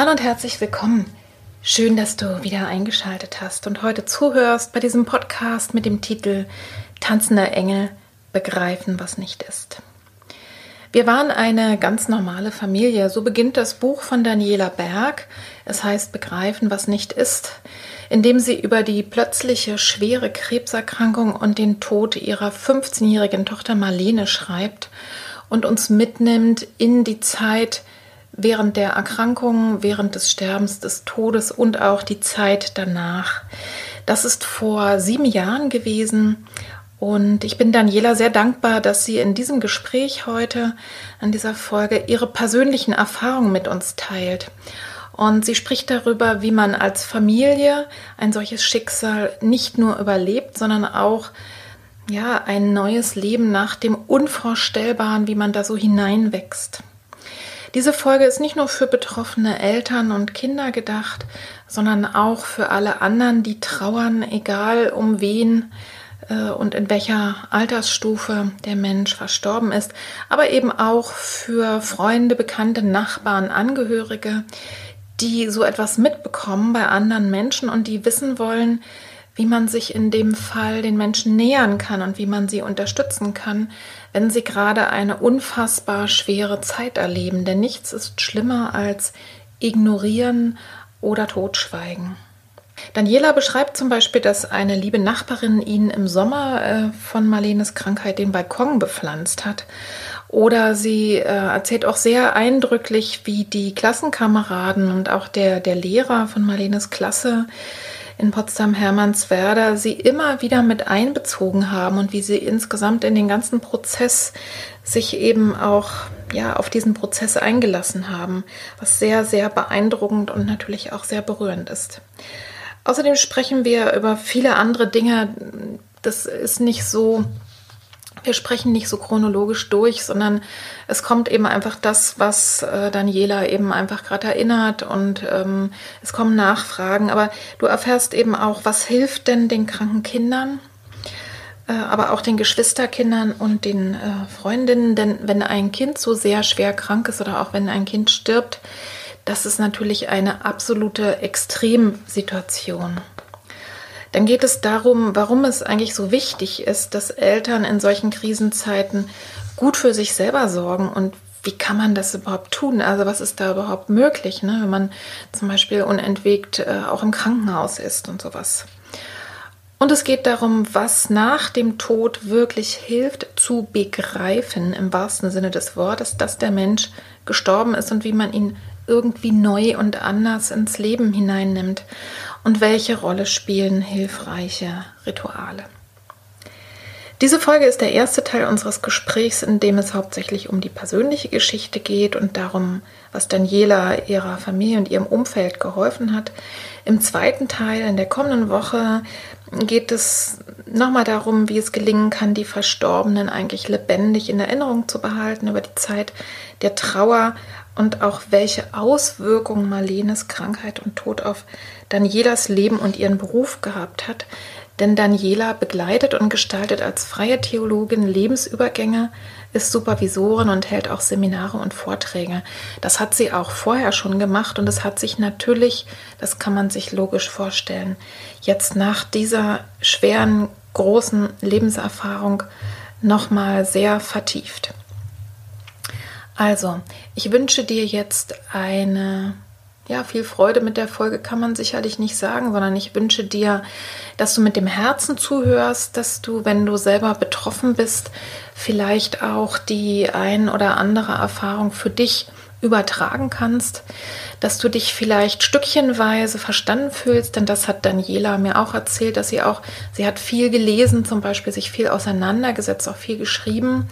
Hallo und herzlich willkommen. Schön, dass du wieder eingeschaltet hast und heute zuhörst bei diesem Podcast mit dem Titel Tanzender Engel begreifen, was nicht ist. Wir waren eine ganz normale Familie. So beginnt das Buch von Daniela Berg. Es heißt Begreifen, was nicht ist, indem sie über die plötzliche schwere Krebserkrankung und den Tod ihrer 15-jährigen Tochter Marlene schreibt und uns mitnimmt in die Zeit, während der Erkrankung, während des Sterbens, des Todes und auch die Zeit danach. Das ist vor sieben Jahren gewesen und ich bin Daniela sehr dankbar, dass sie in diesem Gespräch heute, an dieser Folge, ihre persönlichen Erfahrungen mit uns teilt. Und sie spricht darüber, wie man als Familie ein solches Schicksal nicht nur überlebt, sondern auch ja, ein neues Leben nach dem Unvorstellbaren, wie man da so hineinwächst. Diese Folge ist nicht nur für betroffene Eltern und Kinder gedacht, sondern auch für alle anderen, die trauern, egal um wen äh, und in welcher Altersstufe der Mensch verstorben ist, aber eben auch für Freunde, Bekannte, Nachbarn, Angehörige, die so etwas mitbekommen bei anderen Menschen und die wissen wollen, wie man sich in dem Fall den Menschen nähern kann und wie man sie unterstützen kann, wenn sie gerade eine unfassbar schwere Zeit erleben. Denn nichts ist schlimmer als ignorieren oder totschweigen. Daniela beschreibt zum Beispiel, dass eine liebe Nachbarin ihnen im Sommer äh, von Marlenes Krankheit den Balkon bepflanzt hat. Oder sie äh, erzählt auch sehr eindrücklich, wie die Klassenkameraden und auch der, der Lehrer von Marlenes Klasse in Potsdam-Hermannswerder sie immer wieder mit einbezogen haben und wie sie insgesamt in den ganzen Prozess sich eben auch ja, auf diesen Prozess eingelassen haben, was sehr, sehr beeindruckend und natürlich auch sehr berührend ist. Außerdem sprechen wir über viele andere Dinge. Das ist nicht so wir sprechen nicht so chronologisch durch, sondern es kommt eben einfach das, was äh, Daniela eben einfach gerade erinnert und ähm, es kommen Nachfragen. Aber du erfährst eben auch, was hilft denn den kranken Kindern, äh, aber auch den Geschwisterkindern und den äh, Freundinnen. Denn wenn ein Kind so sehr schwer krank ist oder auch wenn ein Kind stirbt, das ist natürlich eine absolute Extremsituation. Dann geht es darum, warum es eigentlich so wichtig ist, dass Eltern in solchen Krisenzeiten gut für sich selber sorgen und wie kann man das überhaupt tun? Also was ist da überhaupt möglich, ne? wenn man zum Beispiel unentwegt äh, auch im Krankenhaus ist und sowas. Und es geht darum, was nach dem Tod wirklich hilft zu begreifen, im wahrsten Sinne des Wortes, dass der Mensch gestorben ist und wie man ihn irgendwie neu und anders ins Leben hineinnimmt und welche Rolle spielen hilfreiche Rituale. Diese Folge ist der erste Teil unseres Gesprächs, in dem es hauptsächlich um die persönliche Geschichte geht und darum, was Daniela ihrer Familie und ihrem Umfeld geholfen hat. Im zweiten Teil, in der kommenden Woche, geht es nochmal darum, wie es gelingen kann, die Verstorbenen eigentlich lebendig in Erinnerung zu behalten über die Zeit der Trauer und auch welche Auswirkungen Marlenes Krankheit und Tod auf Danielas Leben und ihren Beruf gehabt hat. Denn Daniela begleitet und gestaltet als freie Theologin Lebensübergänge, ist Supervisorin und hält auch Seminare und Vorträge. Das hat sie auch vorher schon gemacht und es hat sich natürlich, das kann man sich logisch vorstellen, jetzt nach dieser schweren, großen Lebenserfahrung nochmal sehr vertieft. Also, ich wünsche dir jetzt eine, ja, viel Freude mit der Folge kann man sicherlich nicht sagen, sondern ich wünsche dir, dass du mit dem Herzen zuhörst, dass du, wenn du selber betroffen bist, vielleicht auch die ein oder andere Erfahrung für dich übertragen kannst, dass du dich vielleicht stückchenweise verstanden fühlst, denn das hat Daniela mir auch erzählt, dass sie auch, sie hat viel gelesen, zum Beispiel sich viel auseinandergesetzt, auch viel geschrieben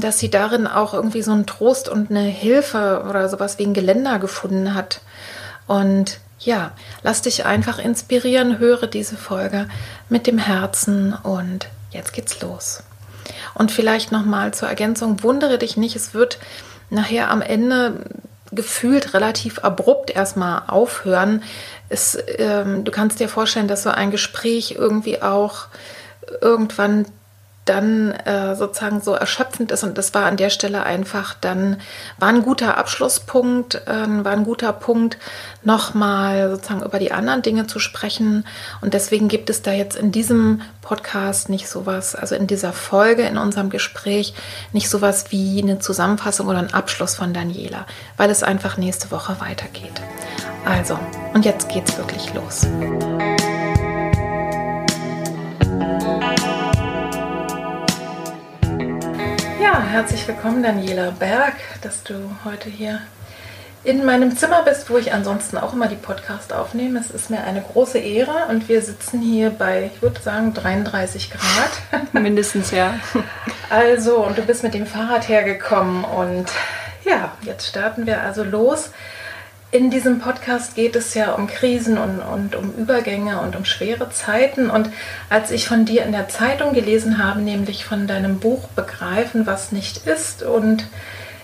dass sie darin auch irgendwie so einen Trost und eine Hilfe oder sowas wie ein Geländer gefunden hat. Und ja, lass dich einfach inspirieren, höre diese Folge mit dem Herzen und jetzt geht's los. Und vielleicht nochmal zur Ergänzung, wundere dich nicht, es wird nachher am Ende gefühlt relativ abrupt erstmal aufhören. Es, ähm, du kannst dir vorstellen, dass so ein Gespräch irgendwie auch irgendwann dann äh, sozusagen so erschöpfend ist. Und das war an der Stelle einfach dann, war ein guter Abschlusspunkt, äh, war ein guter Punkt, nochmal sozusagen über die anderen Dinge zu sprechen. Und deswegen gibt es da jetzt in diesem Podcast nicht sowas, also in dieser Folge, in unserem Gespräch, nicht sowas wie eine Zusammenfassung oder ein Abschluss von Daniela, weil es einfach nächste Woche weitergeht. Also, und jetzt geht's wirklich los. Herzlich willkommen, Daniela Berg, dass du heute hier in meinem Zimmer bist, wo ich ansonsten auch immer die Podcast aufnehme. Es ist mir eine große Ehre und wir sitzen hier bei, ich würde sagen, 33 Grad. Mindestens, ja. Also, und du bist mit dem Fahrrad hergekommen und ja, jetzt starten wir also los. In diesem Podcast geht es ja um Krisen und, und um Übergänge und um schwere Zeiten. Und als ich von dir in der Zeitung gelesen habe, nämlich von deinem Buch Begreifen, was nicht ist, und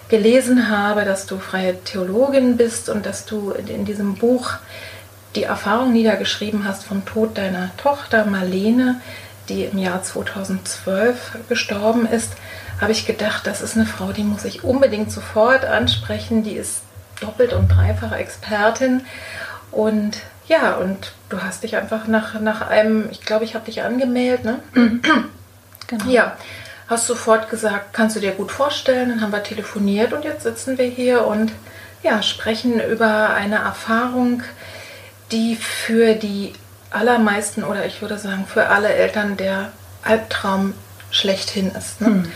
gelesen habe, dass du freie Theologin bist und dass du in diesem Buch die Erfahrung niedergeschrieben hast vom Tod deiner Tochter Marlene, die im Jahr 2012 gestorben ist, habe ich gedacht, das ist eine Frau, die muss ich unbedingt sofort ansprechen. Die ist doppelt und dreifache Expertin. Und ja, und du hast dich einfach nach, nach einem, ich glaube, ich habe dich angemeldet, ne? Genau. Ja, hast sofort gesagt, kannst du dir gut vorstellen. Dann haben wir telefoniert und jetzt sitzen wir hier und ja, sprechen über eine Erfahrung, die für die allermeisten oder ich würde sagen für alle Eltern der Albtraum schlechthin ist. Ne? Mhm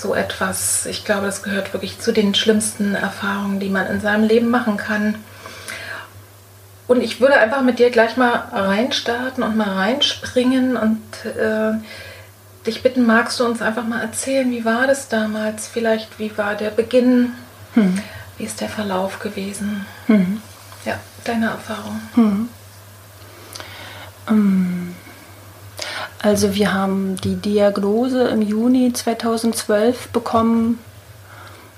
so etwas, ich glaube, das gehört wirklich zu den schlimmsten Erfahrungen, die man in seinem Leben machen kann. Und ich würde einfach mit dir gleich mal reinstarten und mal reinspringen und äh, dich bitten, magst du uns einfach mal erzählen, wie war das damals? Vielleicht, wie war der Beginn? Hm. Wie ist der Verlauf gewesen? Hm. Ja, deine Erfahrung. Hm. Um also wir haben die Diagnose im Juni 2012 bekommen.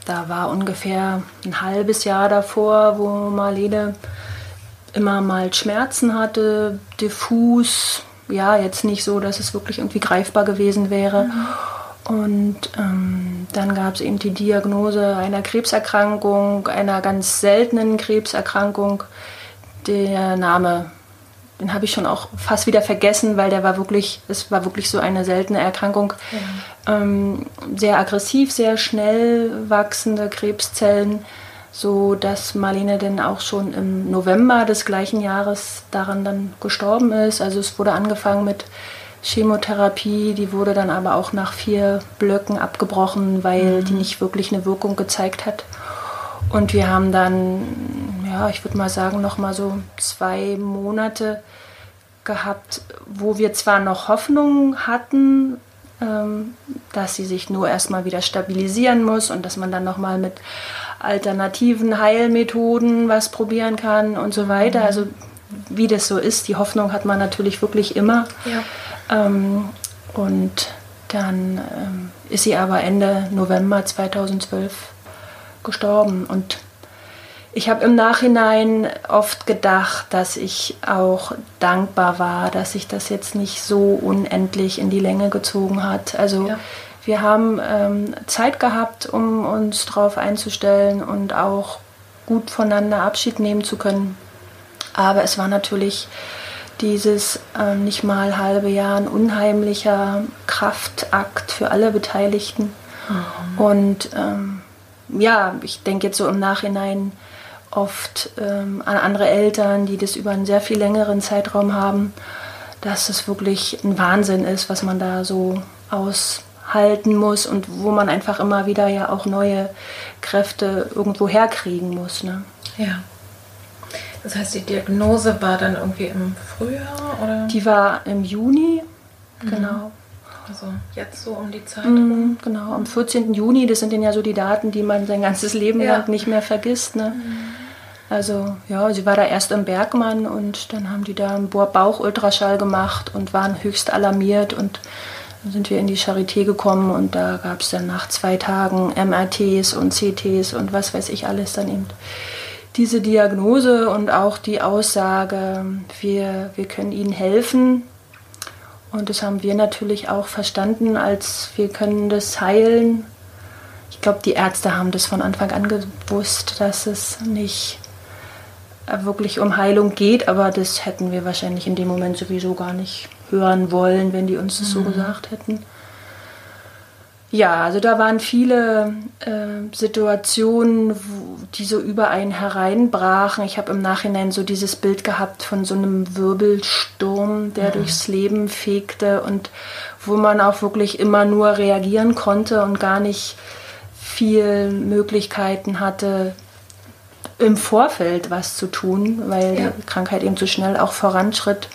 Da war ungefähr ein halbes Jahr davor, wo Marlene immer mal Schmerzen hatte, diffus. Ja, jetzt nicht so, dass es wirklich irgendwie greifbar gewesen wäre. Mhm. Und ähm, dann gab es eben die Diagnose einer Krebserkrankung, einer ganz seltenen Krebserkrankung. Der Name den habe ich schon auch fast wieder vergessen, weil der war wirklich, es war wirklich so eine seltene Erkrankung. Ja. Ähm, sehr aggressiv, sehr schnell wachsende Krebszellen, so dass Marlene dann auch schon im November des gleichen Jahres daran dann gestorben ist. Also es wurde angefangen mit Chemotherapie, die wurde dann aber auch nach vier Blöcken abgebrochen, weil mhm. die nicht wirklich eine Wirkung gezeigt hat. Und wir haben dann, ja, ich würde mal sagen, noch mal so zwei Monate gehabt, wo wir zwar noch Hoffnung hatten, ähm, dass sie sich nur erstmal wieder stabilisieren muss und dass man dann noch mal mit alternativen Heilmethoden was probieren kann und so weiter. Mhm. Also wie das so ist, die Hoffnung hat man natürlich wirklich immer. Ja. Ähm, und dann ähm, ist sie aber Ende November 2012 gestorben. Und ich habe im Nachhinein oft gedacht, dass ich auch dankbar war, dass sich das jetzt nicht so unendlich in die Länge gezogen hat. Also ja. wir haben ähm, Zeit gehabt, um uns darauf einzustellen und auch gut voneinander Abschied nehmen zu können. Aber es war natürlich dieses äh, nicht mal halbe Jahr ein unheimlicher Kraftakt für alle Beteiligten. Mhm. Und ähm, ja, ich denke jetzt so im Nachhinein oft ähm, an andere Eltern, die das über einen sehr viel längeren Zeitraum haben, dass es wirklich ein Wahnsinn ist, was man da so aushalten muss und wo man einfach immer wieder ja auch neue Kräfte irgendwo herkriegen muss. Ne? Ja. Das heißt, die Diagnose war dann irgendwie im Frühjahr oder? Die war im Juni, mhm. genau. Also jetzt so um die Zeit. Mhm, genau, am 14. Juni, das sind dann ja so die Daten, die man sein ganzes Leben ja. lang nicht mehr vergisst. Ne? Mhm. Also ja, sie war da erst im Bergmann und dann haben die da einen Bauchultraschall gemacht und waren höchst alarmiert und dann sind wir in die Charité gekommen und da gab es dann nach zwei Tagen MRTs und CTs und was weiß ich alles dann eben diese Diagnose und auch die Aussage, wir, wir können ihnen helfen. Und das haben wir natürlich auch verstanden, als wir können das heilen. Ich glaube, die Ärzte haben das von Anfang an gewusst, dass es nicht wirklich um Heilung geht, aber das hätten wir wahrscheinlich in dem Moment sowieso gar nicht hören wollen, wenn die uns das mhm. so gesagt hätten. Ja, also da waren viele äh, Situationen, wo, die so über einen hereinbrachen. Ich habe im Nachhinein so dieses Bild gehabt von so einem Wirbelsturm, der mhm. durchs Leben fegte und wo man auch wirklich immer nur reagieren konnte und gar nicht viel Möglichkeiten hatte, im Vorfeld was zu tun, weil ja. die Krankheit eben so schnell auch voranschritt.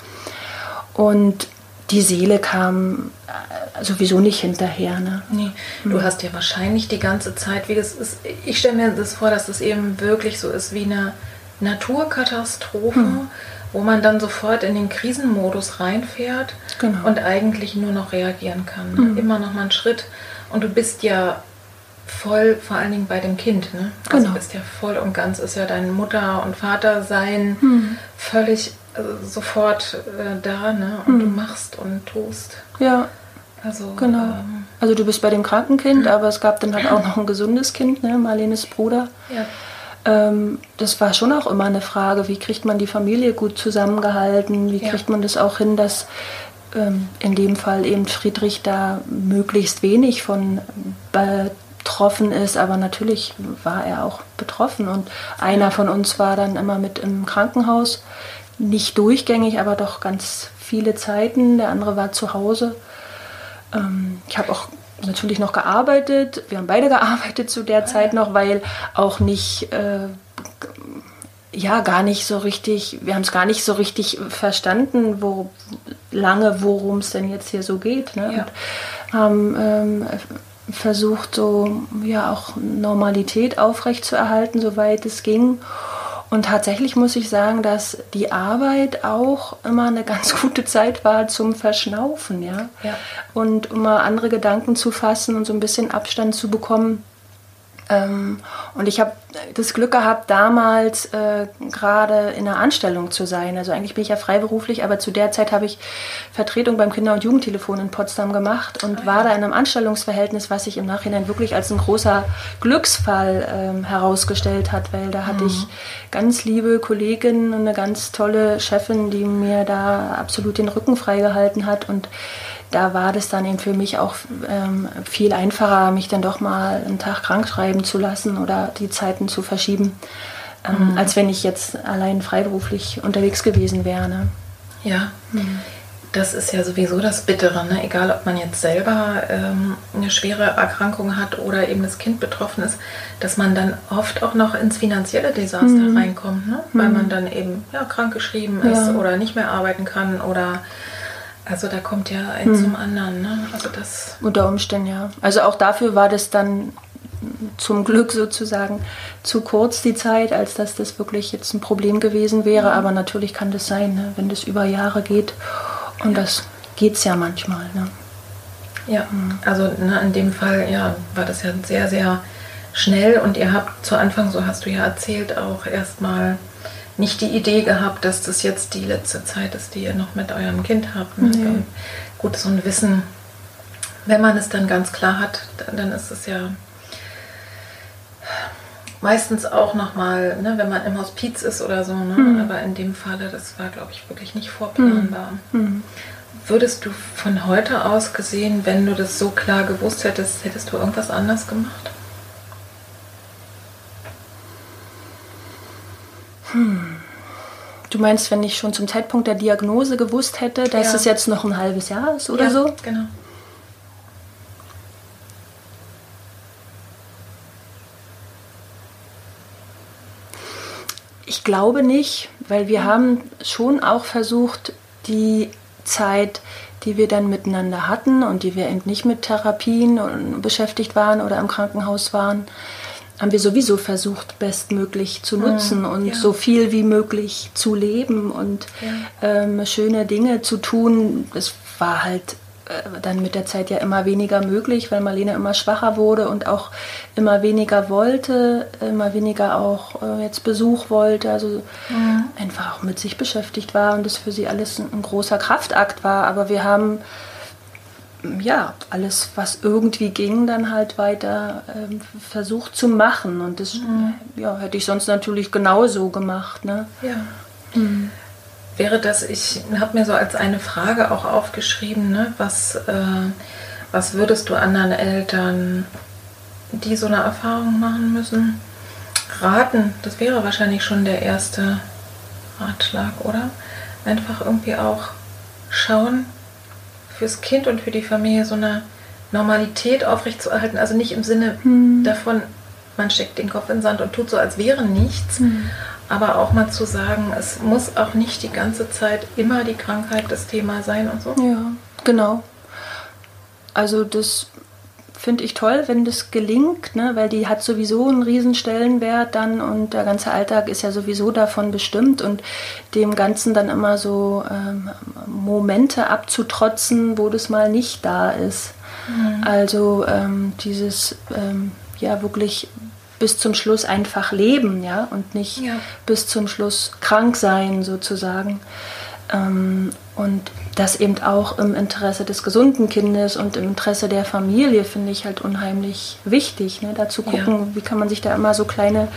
Und die Seele kam äh, sowieso nicht hinterher. Ne? Nee. Du hm. hast ja wahrscheinlich die ganze Zeit, wie das ist, ich stelle mir das vor, dass es eben wirklich so ist wie eine Naturkatastrophe, hm. wo man dann sofort in den Krisenmodus reinfährt genau. und eigentlich nur noch reagieren kann. Hm. Immer noch mal einen Schritt. Und du bist ja voll, vor allen Dingen bei dem Kind. Ne? Also genau. bist ja voll und ganz, ist ja dein Mutter- und Vatersein hm. völlig also sofort äh, da, ne? Und hm. du machst und tust. Ja. Also, genau. Ähm, also du bist bei dem kranken Kind, mhm. aber es gab dann halt auch noch ein gesundes Kind, ne? Marlenes Bruder. Ja. Ähm, das war schon auch immer eine Frage, wie kriegt man die Familie gut zusammengehalten, wie ja. kriegt man das auch hin, dass ähm, in dem Fall eben Friedrich da möglichst wenig von betroffen ist, aber natürlich war er auch betroffen und einer von uns war dann immer mit im Krankenhaus nicht durchgängig, aber doch ganz viele Zeiten. Der andere war zu Hause. Ähm, ich habe auch natürlich noch gearbeitet. Wir haben beide gearbeitet zu der Zeit noch, weil auch nicht, äh, ja, gar nicht so richtig, wir haben es gar nicht so richtig verstanden, wo lange, worum es denn jetzt hier so geht. Ne? Ja. Und haben ähm, versucht, so ja auch Normalität aufrechtzuerhalten, soweit es ging. Und tatsächlich muss ich sagen, dass die Arbeit auch immer eine ganz gute Zeit war zum Verschnaufen, ja. ja. Und um mal andere Gedanken zu fassen und so ein bisschen Abstand zu bekommen ähm, und ich habe das Glück gehabt, damals äh, gerade in einer Anstellung zu sein. Also eigentlich bin ich ja freiberuflich, aber zu der Zeit habe ich Vertretung beim Kinder- und Jugendtelefon in Potsdam gemacht und war da in einem Anstellungsverhältnis, was sich im Nachhinein wirklich als ein großer Glücksfall ähm, herausgestellt hat, weil da hatte mhm. ich ganz liebe Kolleginnen und eine ganz tolle Chefin, die mir da absolut den Rücken freigehalten hat und da war das dann eben für mich auch ähm, viel einfacher, mich dann doch mal einen Tag krank schreiben zu lassen oder die Zeiten zu verschieben, ähm, mhm. als wenn ich jetzt allein freiberuflich unterwegs gewesen wäre. Ne? Ja. Mhm. Das ist ja sowieso das Bittere, ne? egal ob man jetzt selber ähm, eine schwere Erkrankung hat oder eben das Kind betroffen ist, dass man dann oft auch noch ins finanzielle Desaster mhm. reinkommt, ne? weil man mhm. dann eben ja, krankgeschrieben ist ja. oder nicht mehr arbeiten kann oder also da kommt ja ein hm. zum anderen, ne? Also das Unter Umständen, ja. Also auch dafür war das dann zum Glück sozusagen zu kurz die Zeit, als dass das wirklich jetzt ein Problem gewesen wäre. Mhm. Aber natürlich kann das sein, ne? wenn das über Jahre geht. Und ja. das geht es ja manchmal. Ne? Ja, mhm. also ne, in dem Fall ja, war das ja sehr, sehr schnell. Und ihr habt zu Anfang, so hast du ja erzählt, auch erstmal nicht die Idee gehabt, dass das jetzt die letzte Zeit ist, die ihr noch mit eurem Kind habt. Ne? Nee. Gut, so ein Wissen, wenn man es dann ganz klar hat, dann ist es ja meistens auch nochmal, ne, wenn man im Hospiz ist oder so. Ne? Mhm. Aber in dem Falle, das war, glaube ich, wirklich nicht vorplanbar. Mhm. mhm. Würdest du von heute aus gesehen, wenn du das so klar gewusst hättest, hättest du irgendwas anders gemacht? Du meinst, wenn ich schon zum Zeitpunkt der Diagnose gewusst hätte, dass ja. es jetzt noch ein halbes Jahr ist oder ja, so? Genau. Ich glaube nicht, weil wir haben schon auch versucht, die Zeit, die wir dann miteinander hatten und die wir eben nicht mit Therapien beschäftigt waren oder im Krankenhaus waren, haben wir sowieso versucht, bestmöglich zu nutzen mhm, und ja. so viel wie möglich zu leben und ja. ähm, schöne Dinge zu tun. Das war halt äh, dann mit der Zeit ja immer weniger möglich, weil Marlene immer schwacher wurde und auch immer weniger wollte, immer weniger auch äh, jetzt Besuch wollte, also mhm. einfach auch mit sich beschäftigt war und das für sie alles ein, ein großer Kraftakt war. Aber wir haben ja alles, was irgendwie ging, dann halt weiter ähm, versucht zu machen und das mhm. ja, hätte ich sonst natürlich genauso gemacht. Ne? Ja. Mhm wäre das, ich habe mir so als eine Frage auch aufgeschrieben, ne, was, äh, was würdest du anderen Eltern, die so eine Erfahrung machen müssen, raten? Das wäre wahrscheinlich schon der erste Ratschlag, oder? Einfach irgendwie auch schauen, fürs Kind und für die Familie so eine Normalität aufrechtzuerhalten. Also nicht im Sinne hm. davon, man steckt den Kopf in den Sand und tut so, als wäre nichts, hm aber auch mal zu sagen, es muss auch nicht die ganze Zeit immer die Krankheit das Thema sein und so. Ja, genau. Also das finde ich toll, wenn das gelingt, ne? weil die hat sowieso einen riesen Stellenwert dann und der ganze Alltag ist ja sowieso davon bestimmt und dem Ganzen dann immer so ähm, Momente abzutrotzen, wo das mal nicht da ist. Mhm. Also ähm, dieses ähm, ja wirklich bis zum Schluss einfach leben, ja, und nicht ja. bis zum Schluss krank sein sozusagen. Ähm, und das eben auch im Interesse des gesunden Kindes und im Interesse der Familie finde ich halt unheimlich wichtig, ne? da zu gucken, ja. wie kann man sich da immer so kleine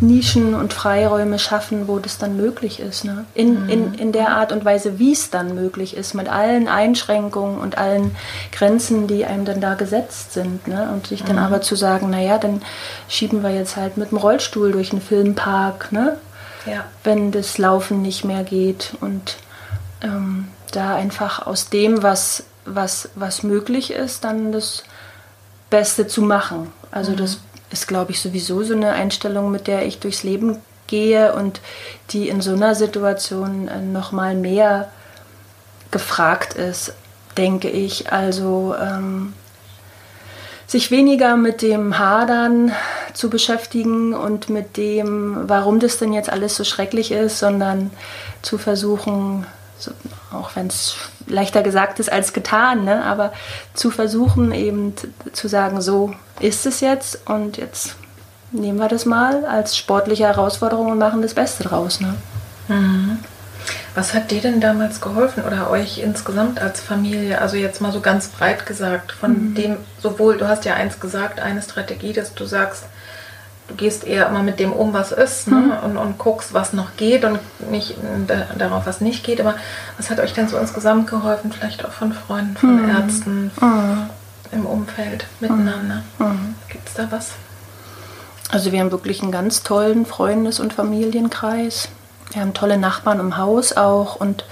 Nischen und Freiräume schaffen, wo das dann möglich ist. Ne? In, mhm. in, in der Art und Weise, wie es dann möglich ist, mit allen Einschränkungen und allen Grenzen, die einem dann da gesetzt sind. Ne? Und sich dann mhm. aber zu sagen, naja, dann schieben wir jetzt halt mit dem Rollstuhl durch einen Filmpark, ne? Ja. wenn das Laufen nicht mehr geht und ähm, da einfach aus dem, was, was, was möglich ist, dann das Beste zu machen. Also mhm. das ist, glaube ich, sowieso so eine Einstellung, mit der ich durchs Leben gehe und die in so einer Situation äh, noch mal mehr gefragt ist, denke ich. Also ähm, sich weniger mit dem Hadern zu beschäftigen und mit dem, warum das denn jetzt alles so schrecklich ist, sondern zu versuchen, so, auch wenn es leichter gesagt ist als getan, ne? aber zu versuchen eben zu sagen, so ist es jetzt und jetzt nehmen wir das mal als sportliche Herausforderung und machen das Beste draus. Ne? Mhm. Was hat dir denn damals geholfen oder euch insgesamt als Familie? Also jetzt mal so ganz breit gesagt, von mhm. dem sowohl, du hast ja eins gesagt, eine Strategie, dass du sagst, du gehst eher immer mit dem um, was ist ne? mhm. und, und guckst, was noch geht und nicht darauf, was nicht geht. Aber was hat euch denn so insgesamt geholfen? Vielleicht auch von Freunden, von mhm. Ärzten mhm. im Umfeld miteinander. Mhm. Mhm. Gibt es da was? Also wir haben wirklich einen ganz tollen Freundes- und Familienkreis. Wir haben tolle Nachbarn im Haus auch und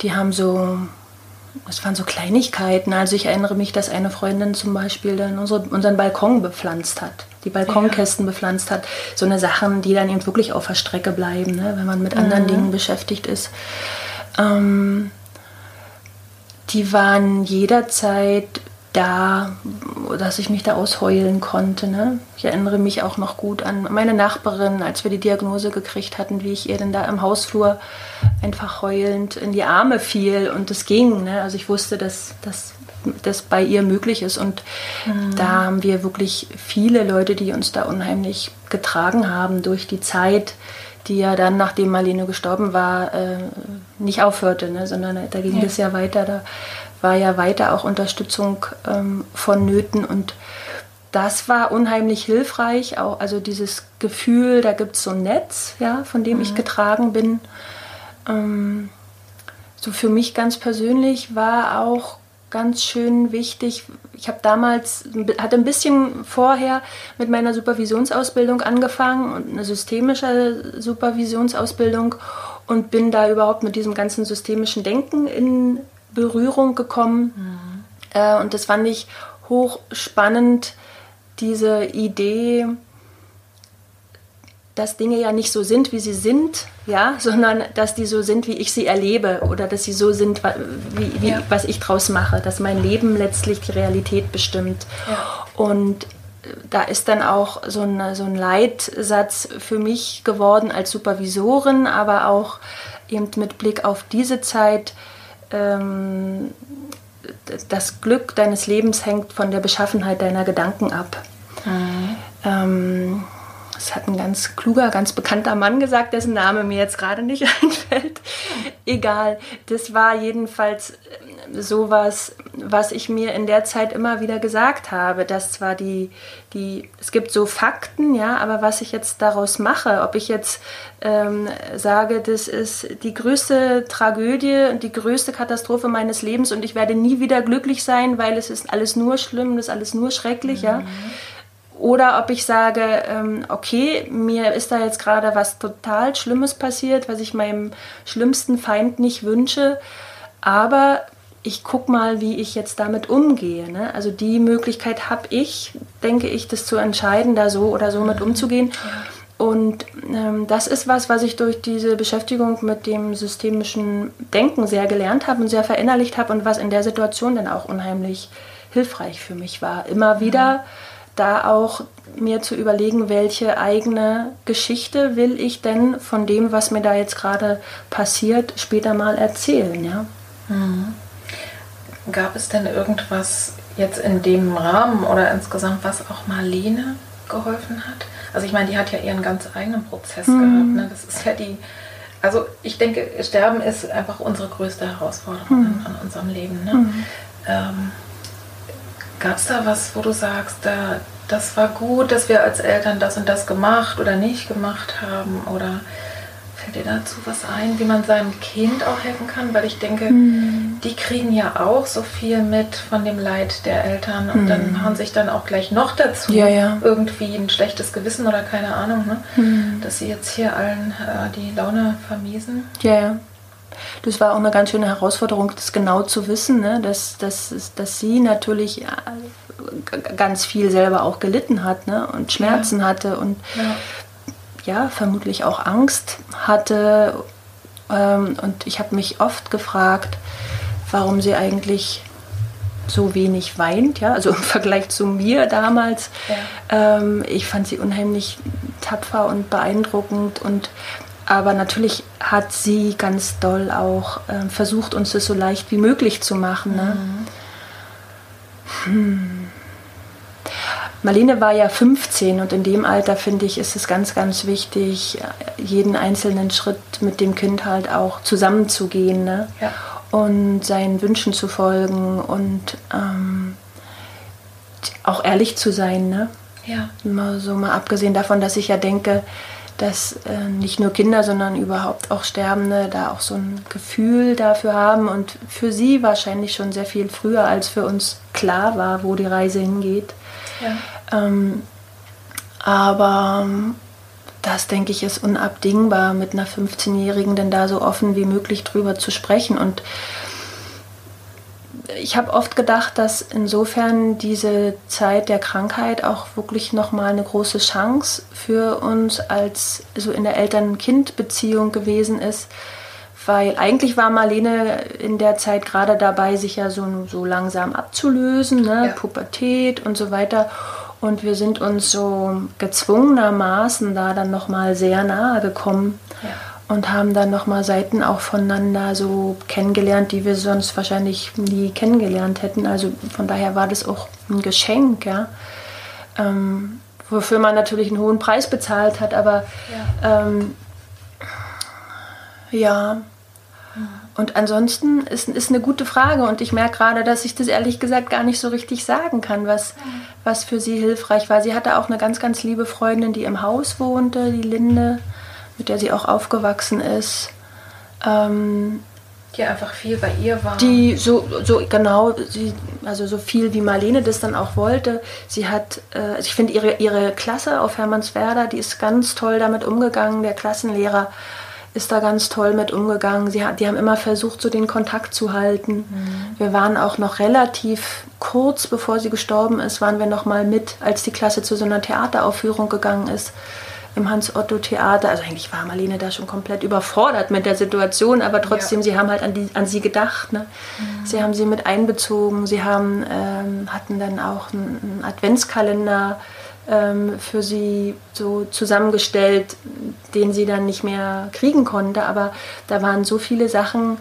die haben so es waren so Kleinigkeiten. Also ich erinnere mich, dass eine Freundin zum Beispiel dann unsere, unseren Balkon bepflanzt hat, die Balkonkästen ja. bepflanzt hat. So eine Sachen, die dann eben wirklich auf der Strecke bleiben, ne, wenn man mit anderen mhm. Dingen beschäftigt ist. Ähm, die waren jederzeit da, dass ich mich da ausheulen konnte. Ne? Ich erinnere mich auch noch gut an meine Nachbarin, als wir die Diagnose gekriegt hatten, wie ich ihr denn da im Hausflur einfach heulend in die Arme fiel und es ging. Ne? Also ich wusste, dass das bei ihr möglich ist und mhm. da haben wir wirklich viele Leute, die uns da unheimlich getragen haben durch die Zeit, die ja dann, nachdem Marlene gestorben war, äh, nicht aufhörte, ne? sondern da ging es ja. ja weiter. Da war ja weiter auch Unterstützung ähm, vonnöten und das war unheimlich hilfreich, auch also dieses Gefühl, da gibt es so ein Netz, ja, von dem mhm. ich getragen bin. Ähm, so für mich ganz persönlich war auch ganz schön wichtig. Ich habe damals, hatte ein bisschen vorher mit meiner Supervisionsausbildung angefangen und eine systemische Supervisionsausbildung und bin da überhaupt mit diesem ganzen systemischen Denken in Berührung gekommen. Mhm. Äh, und das fand ich hochspannend, diese Idee, dass Dinge ja nicht so sind, wie sie sind, ja, sondern dass die so sind, wie ich sie erlebe oder dass sie so sind, wie, wie ja. was ich draus mache, dass mein Leben letztlich die Realität bestimmt. Ja. Und da ist dann auch so ein, so ein Leitsatz für mich geworden als Supervisorin, aber auch eben mit Blick auf diese Zeit. Ähm, das Glück deines Lebens hängt von der Beschaffenheit deiner Gedanken ab. Mhm. Ähm, das hat ein ganz kluger, ganz bekannter Mann gesagt, dessen Name mir jetzt gerade nicht einfällt. Egal, das war jedenfalls ähm, sowas, was ich mir in der Zeit immer wieder gesagt habe. Das zwar die, die, es gibt so Fakten, ja, aber was ich jetzt daraus mache, ob ich jetzt ähm, sage, das ist die größte Tragödie und die größte Katastrophe meines Lebens und ich werde nie wieder glücklich sein, weil es ist alles nur schlimm, das ist alles nur schrecklich, mhm. ja oder ob ich sage, ähm, okay, mir ist da jetzt gerade was total Schlimmes passiert, was ich meinem schlimmsten Feind nicht wünsche, aber ich gucke mal, wie ich jetzt damit umgehe. Ne? Also die Möglichkeit habe ich, denke ich, das zu entscheiden, da so oder so mit umzugehen. Und ähm, das ist was, was ich durch diese Beschäftigung mit dem systemischen Denken sehr gelernt habe und sehr verinnerlicht habe und was in der Situation dann auch unheimlich hilfreich für mich war. Immer wieder. Mhm da auch mir zu überlegen, welche eigene Geschichte will ich denn von dem, was mir da jetzt gerade passiert, später mal erzählen, ja. Mhm. Gab es denn irgendwas jetzt in dem Rahmen oder insgesamt, was auch Marlene geholfen hat? Also ich meine, die hat ja ihren ganz eigenen Prozess mhm. gehabt. Ne? Das ist ja die, also ich denke, Sterben ist einfach unsere größte Herausforderung mhm. an, unserem Leben. Ne? Mhm. Ähm, Gab es da was, wo du sagst, da, das war gut, dass wir als Eltern das und das gemacht oder nicht gemacht haben? Oder fällt dir dazu was ein, wie man seinem Kind auch helfen kann? Weil ich denke, mhm. die kriegen ja auch so viel mit von dem Leid der Eltern und mhm. dann haben sich dann auch gleich noch dazu ja, ja. irgendwie ein schlechtes Gewissen oder keine Ahnung, ne? Mhm. dass sie jetzt hier allen äh, die Laune vermiesen. Ja, ja. Das war auch eine ganz schöne Herausforderung, das genau zu wissen, ne? dass, dass, dass sie natürlich äh, ganz viel selber auch gelitten hat ne? und Schmerzen ja. hatte und ja. ja. vermutlich auch Angst hatte. Ähm, und ich habe mich oft gefragt, warum sie eigentlich so wenig weint, ja, also im Vergleich zu mir damals. Ähm, ich fand sie unheimlich tapfer und beeindruckend und aber natürlich hat sie ganz doll auch äh, versucht, uns das so leicht wie möglich zu machen. Ne? Mhm. Hm. Marlene war ja 15 und in dem Alter finde ich, ist es ganz, ganz wichtig, jeden einzelnen Schritt mit dem Kind halt auch zusammenzugehen ne? ja. und seinen Wünschen zu folgen und ähm, auch ehrlich zu sein. Ne? Ja. Mal so mal abgesehen davon, dass ich ja denke, dass äh, nicht nur Kinder, sondern überhaupt auch Sterbende da auch so ein Gefühl dafür haben und für sie wahrscheinlich schon sehr viel früher, als für uns klar war, wo die Reise hingeht. Ja. Ähm, aber ähm, das, denke ich, ist unabdingbar, mit einer 15-Jährigen denn da so offen wie möglich drüber zu sprechen und ich habe oft gedacht, dass insofern diese Zeit der Krankheit auch wirklich nochmal eine große Chance für uns als so in der Eltern-Kind-Beziehung gewesen ist. Weil eigentlich war Marlene in der Zeit gerade dabei, sich ja so, so langsam abzulösen, ne? Ja. Pubertät und so weiter. Und wir sind uns so gezwungenermaßen da dann nochmal sehr nahe gekommen. Ja und haben dann nochmal Seiten auch voneinander so kennengelernt, die wir sonst wahrscheinlich nie kennengelernt hätten. Also von daher war das auch ein Geschenk, ja. Ähm, wofür man natürlich einen hohen Preis bezahlt hat, aber ja. Ähm, ja. Und ansonsten ist, ist eine gute Frage und ich merke gerade, dass ich das ehrlich gesagt gar nicht so richtig sagen kann, was, was für sie hilfreich war. Sie hatte auch eine ganz, ganz liebe Freundin, die im Haus wohnte, die Linde mit der sie auch aufgewachsen ist. Ähm, die einfach viel bei ihr war. Die so, so genau, sie, also so viel wie Marlene das dann auch wollte. Sie hat, äh, also ich finde ihre, ihre Klasse auf Hermannswerder, die ist ganz toll damit umgegangen. Der Klassenlehrer ist da ganz toll mit umgegangen. Sie, die haben immer versucht, so den Kontakt zu halten. Mhm. Wir waren auch noch relativ kurz, bevor sie gestorben ist, waren wir noch mal mit, als die Klasse zu so einer Theateraufführung gegangen ist im Hans-Otto-Theater. Also eigentlich war Marlene da schon komplett überfordert mit der Situation, aber trotzdem, ja. sie haben halt an, die, an sie gedacht. Ne? Mhm. Sie haben sie mit einbezogen. Sie haben, ähm, hatten dann auch einen, einen Adventskalender ähm, für sie so zusammengestellt, den sie dann nicht mehr kriegen konnte. Aber da waren so viele Sachen,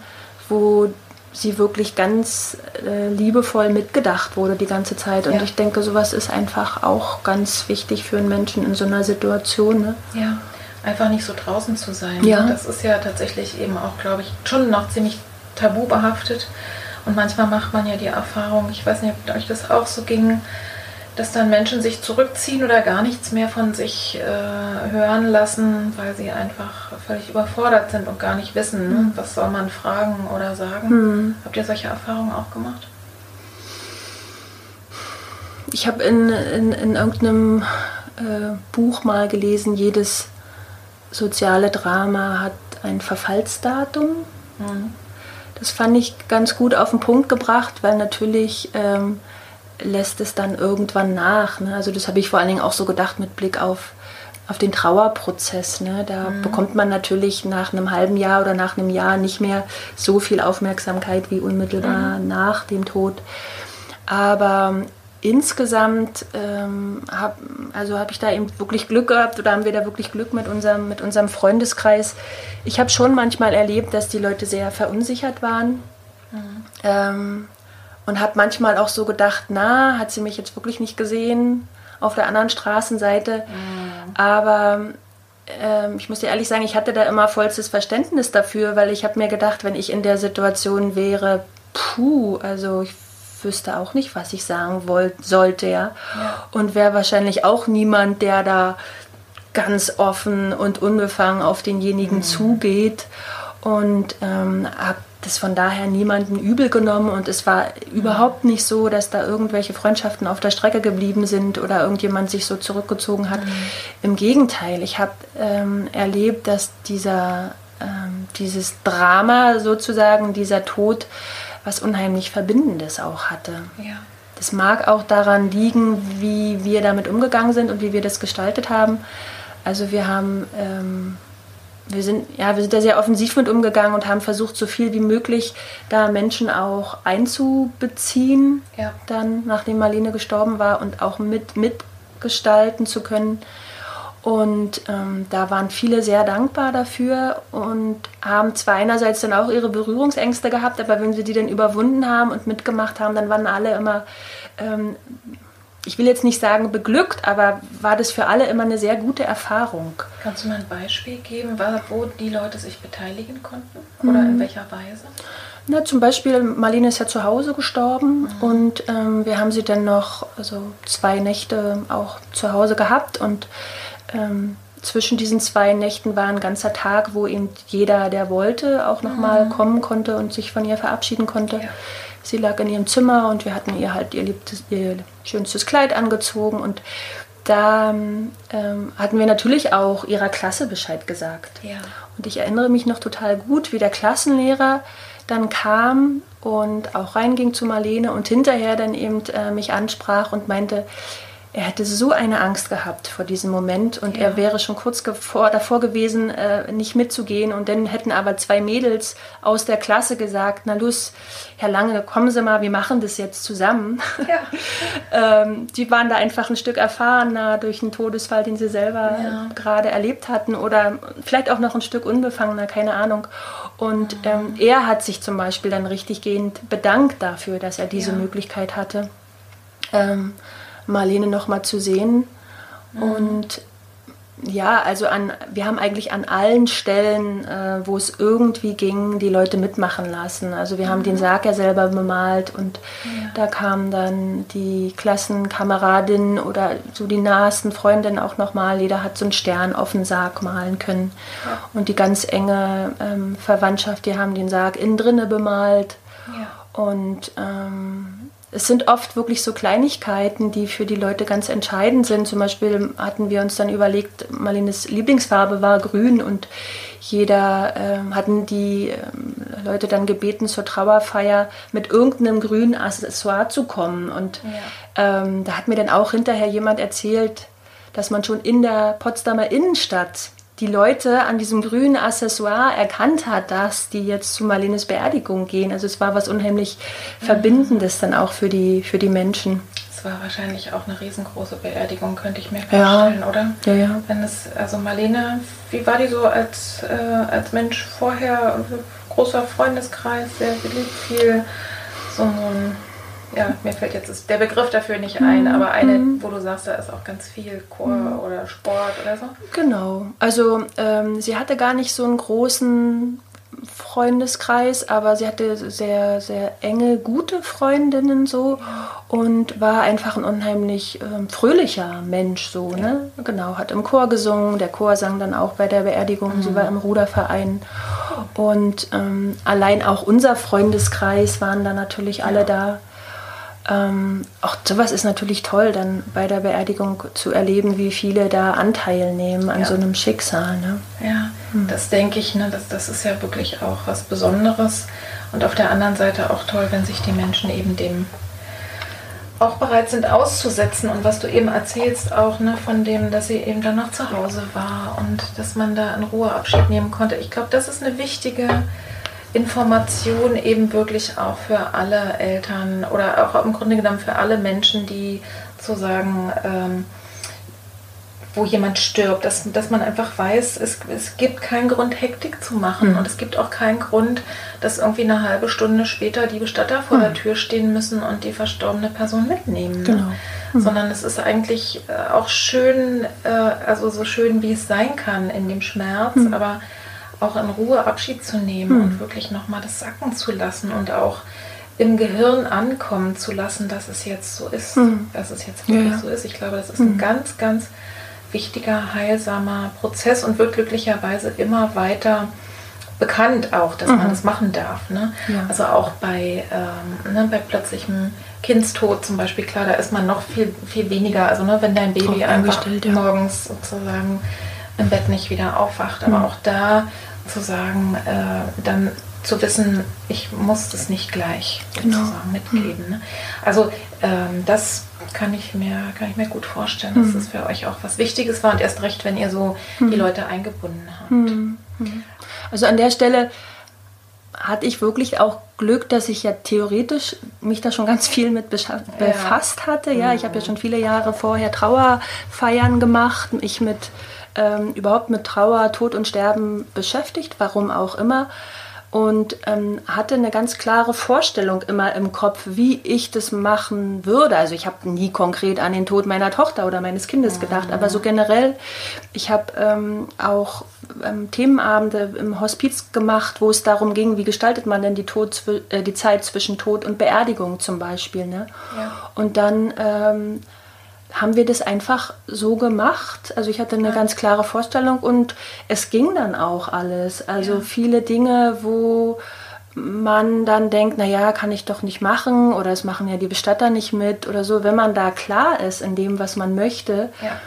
wo sie wirklich ganz äh, liebevoll mitgedacht wurde die ganze Zeit. Und ja. ich denke, sowas ist einfach auch ganz wichtig für einen Menschen in so einer Situation. Ne? Ja, einfach nicht so draußen zu sein. Ja. Das ist ja tatsächlich eben auch, glaube ich, schon noch ziemlich tabu behaftet. Und manchmal macht man ja die Erfahrung, ich weiß nicht, ob euch das auch so ging, dass dann Menschen sich zurückziehen oder gar nichts mehr von sich äh, hören lassen, weil sie einfach völlig überfordert sind und gar nicht wissen, ne? Mhm. was soll man fragen oder sagen. Mhm. Habt ihr solche Erfahrungen auch gemacht? Ich habe in, in, in irgendeinem äh, Buch mal gelesen, jedes soziale Drama hat ein Verfallsdatum. Mhm. Das fand ich ganz gut auf den Punkt gebracht, weil natürlich ähm, lässt es dann irgendwann nach. Ne? Also das habe ich vor allen Dingen auch so gedacht mit Blick auf, auf den Trauerprozess. Ne? Da mhm. bekommt man natürlich nach einem halben Jahr oder nach einem Jahr nicht mehr so viel Aufmerksamkeit wie unmittelbar mhm. nach dem Tod. Aber insgesamt ähm, habe also hab ich da eben wirklich Glück gehabt oder haben wir da wirklich Glück mit unserem, mit unserem Freundeskreis. Ich habe schon manchmal erlebt, dass die Leute sehr verunsichert waren. Mhm. Ähm, und habe manchmal auch so gedacht, na, hat sie mich jetzt wirklich nicht gesehen auf der anderen Straßenseite. Mhm. Aber ähm, ich muss dir ehrlich sagen, ich hatte da immer vollstes Verständnis dafür, weil ich habe mir gedacht, wenn ich in der Situation wäre, puh, also ich wüsste auch nicht, was ich sagen wollte, sollte, ja. ja. Und wäre wahrscheinlich auch niemand, der da ganz offen und unbefangen auf denjenigen mhm. zugeht. Und ähm, habe das von daher niemanden übel genommen und es war überhaupt nicht so, dass da irgendwelche Freundschaften auf der Strecke geblieben sind oder irgendjemand sich so zurückgezogen hat. Mhm. Im Gegenteil, ich habe ähm, erlebt, dass dieser, ähm, dieses Drama sozusagen, dieser Tod, was unheimlich Verbindendes auch hatte. Ja. Das mag auch daran liegen, wie wir damit umgegangen sind und wie wir das gestaltet haben. Also wir haben ähm, wir sind, ja, wir sind da sehr offensiv mit umgegangen und haben versucht, so viel wie möglich da Menschen auch einzubeziehen, ja. dann nachdem Marlene gestorben war und auch mit mitgestalten zu können. Und ähm, da waren viele sehr dankbar dafür und haben zwar einerseits dann auch ihre Berührungsängste gehabt, aber wenn sie die dann überwunden haben und mitgemacht haben, dann waren alle immer ähm, ich will jetzt nicht sagen beglückt, aber war das für alle immer eine sehr gute Erfahrung. Kannst du mal ein Beispiel geben, wo die Leute sich beteiligen konnten oder mhm. in welcher Weise? Na, zum Beispiel, Marlene ist ja zu Hause gestorben mhm. und ähm, wir haben sie dann noch also zwei Nächte auch zu Hause gehabt und ähm, zwischen diesen zwei Nächten war ein ganzer Tag, wo eben jeder, der wollte, auch nochmal mhm. kommen konnte und sich von ihr verabschieden konnte. Ja. Sie lag in ihrem Zimmer und wir hatten ihr halt ihr, liebtes, ihr schönstes Kleid angezogen und da ähm, hatten wir natürlich auch ihrer Klasse Bescheid gesagt. Ja. Und ich erinnere mich noch total gut, wie der Klassenlehrer dann kam und auch reinging zu Marlene und hinterher dann eben äh, mich ansprach und meinte, er hätte so eine Angst gehabt vor diesem Moment und ja. er wäre schon kurz vor, davor gewesen, äh, nicht mitzugehen. Und dann hätten aber zwei Mädels aus der Klasse gesagt, na Luz, Herr Lange, kommen Sie mal, wir machen das jetzt zusammen. Ja. ähm, die waren da einfach ein Stück erfahrener durch einen Todesfall, den sie selber ja. gerade erlebt hatten oder vielleicht auch noch ein Stück unbefangener, keine Ahnung. Und ähm, er hat sich zum Beispiel dann richtig gehend bedankt dafür, dass er diese Möglichkeit hatte. Ähm, Marlene nochmal zu sehen. Mhm. Und ja, also an, wir haben eigentlich an allen Stellen, äh, wo es irgendwie ging, die Leute mitmachen lassen. Also wir mhm. haben den Sarg ja selber bemalt und ja. da kamen dann die Klassenkameradinnen oder so die nahesten Freundinnen auch nochmal. Jeder hat so einen Stern auf den Sarg malen können. Ja. Und die ganz enge ähm, Verwandtschaft, die haben den Sarg innen drinne bemalt. Ja. Und ähm, es sind oft wirklich so Kleinigkeiten, die für die Leute ganz entscheidend sind. Zum Beispiel hatten wir uns dann überlegt, Marlenes Lieblingsfarbe war grün und jeder äh, hatten die äh, Leute dann gebeten, zur Trauerfeier mit irgendeinem grünen Accessoire zu kommen. Und ja. ähm, da hat mir dann auch hinterher jemand erzählt, dass man schon in der Potsdamer Innenstadt die Leute an diesem grünen Accessoire erkannt hat, dass die jetzt zu Marlenes Beerdigung gehen. Also es war was unheimlich Verbindendes dann auch für die, für die Menschen. Es war wahrscheinlich auch eine riesengroße Beerdigung, könnte ich mir vorstellen, ja. oder? Ja, ja. Wenn es, also Marlene, wie war die so als, äh, als Mensch vorher? Großer Freundeskreis, sehr beliebt, viel so ein ja, mir fällt jetzt der Begriff dafür nicht ein, aber eine, mhm. wo du sagst, da ist auch ganz viel Chor mhm. oder Sport oder so. Genau. Also ähm, sie hatte gar nicht so einen großen Freundeskreis, aber sie hatte sehr, sehr enge, gute Freundinnen so und war einfach ein unheimlich ähm, fröhlicher Mensch so, ja. ne? Genau, hat im Chor gesungen, der Chor sang dann auch bei der Beerdigung, mhm. sie war im Ruderverein und ähm, allein auch unser Freundeskreis waren da natürlich ja. alle da. Ähm, auch sowas ist natürlich toll, dann bei der Beerdigung zu erleben, wie viele da Anteil nehmen an ja. so einem Schicksal. Ne? Ja, hm. das denke ich, ne, das, das ist ja wirklich auch was Besonderes. Und auf der anderen Seite auch toll, wenn sich die Menschen eben dem auch bereit sind auszusetzen. Und was du eben erzählst, auch ne, von dem, dass sie eben dann noch zu Hause war und dass man da in Ruhe Abschied nehmen konnte. Ich glaube, das ist eine wichtige Information eben wirklich auch für alle Eltern oder auch im Grunde genommen für alle Menschen, die sozusagen, ähm, wo jemand stirbt, dass, dass man einfach weiß, es, es gibt keinen Grund, Hektik zu machen mhm. und es gibt auch keinen Grund, dass irgendwie eine halbe Stunde später die Bestatter vor mhm. der Tür stehen müssen und die verstorbene Person mitnehmen. Genau. Mhm. Sondern es ist eigentlich äh, auch schön, äh, also so schön, wie es sein kann in dem Schmerz, hm. aber auch in Ruhe Abschied zu nehmen hm. und wirklich nochmal das sacken zu lassen und auch im Gehirn ankommen zu lassen, dass es jetzt so ist, hm. dass es jetzt wirklich ja. so ist. Ich glaube, das ist hm. ein ganz, ganz wichtiger, heilsamer Prozess und wird glücklicherweise immer weiter bekannt auch, dass mhm. man das machen darf. Ne? Ja. Also auch bei, ähm, ne, bei plötzlichem Kindstod zum Beispiel, klar, da ist man noch viel, viel weniger. Also ne, wenn dein Baby einfach ja. morgens sozusagen im Bett nicht wieder aufwacht, aber mhm. auch da zu sagen, äh, dann zu wissen, ich muss das nicht gleich genau. mitgeben. Ne? Also ähm, das kann ich, mir, kann ich mir gut vorstellen, dass mhm. das für euch auch was Wichtiges war und erst recht, wenn ihr so mhm. die Leute eingebunden habt. Mhm. mhm. Also an der Stelle hatte ich wirklich auch Glück, dass ich ja theoretisch mich da schon ganz viel mit befasst hatte. Ja, ich habe ja mhm. schon viele Jahre vorher Trauerfeiern gemacht, ich mit ähm, überhaupt mit Trauer, Tod und Sterben beschäftigt, warum auch immer. Und ähm, hatte eine ganz klare Vorstellung immer im Kopf, wie ich das machen würde. Also ich habe nie konkret an den Tod meiner Tochter oder meines Kindes gedacht, aber so generell, ich habe ähm, auch ähm, Themenabende im Hospiz gemacht, wo es darum ging, wie gestaltet man denn die, Tod, äh, die Zeit zwischen Tod und Beerdigung zum Beispiel. Ne? Ja. Und dann ähm, haben wir das einfach so gemacht. Also ich hatte eine ja. ganz klare Vorstellung und es ging dann auch alles. Also ja. viele Dinge, wo man dann denkt, naja, kann ich doch nicht machen oder es machen ja die Bestatter nicht mit oder so. Wenn man da klar ist in dem, was man möchte, ja.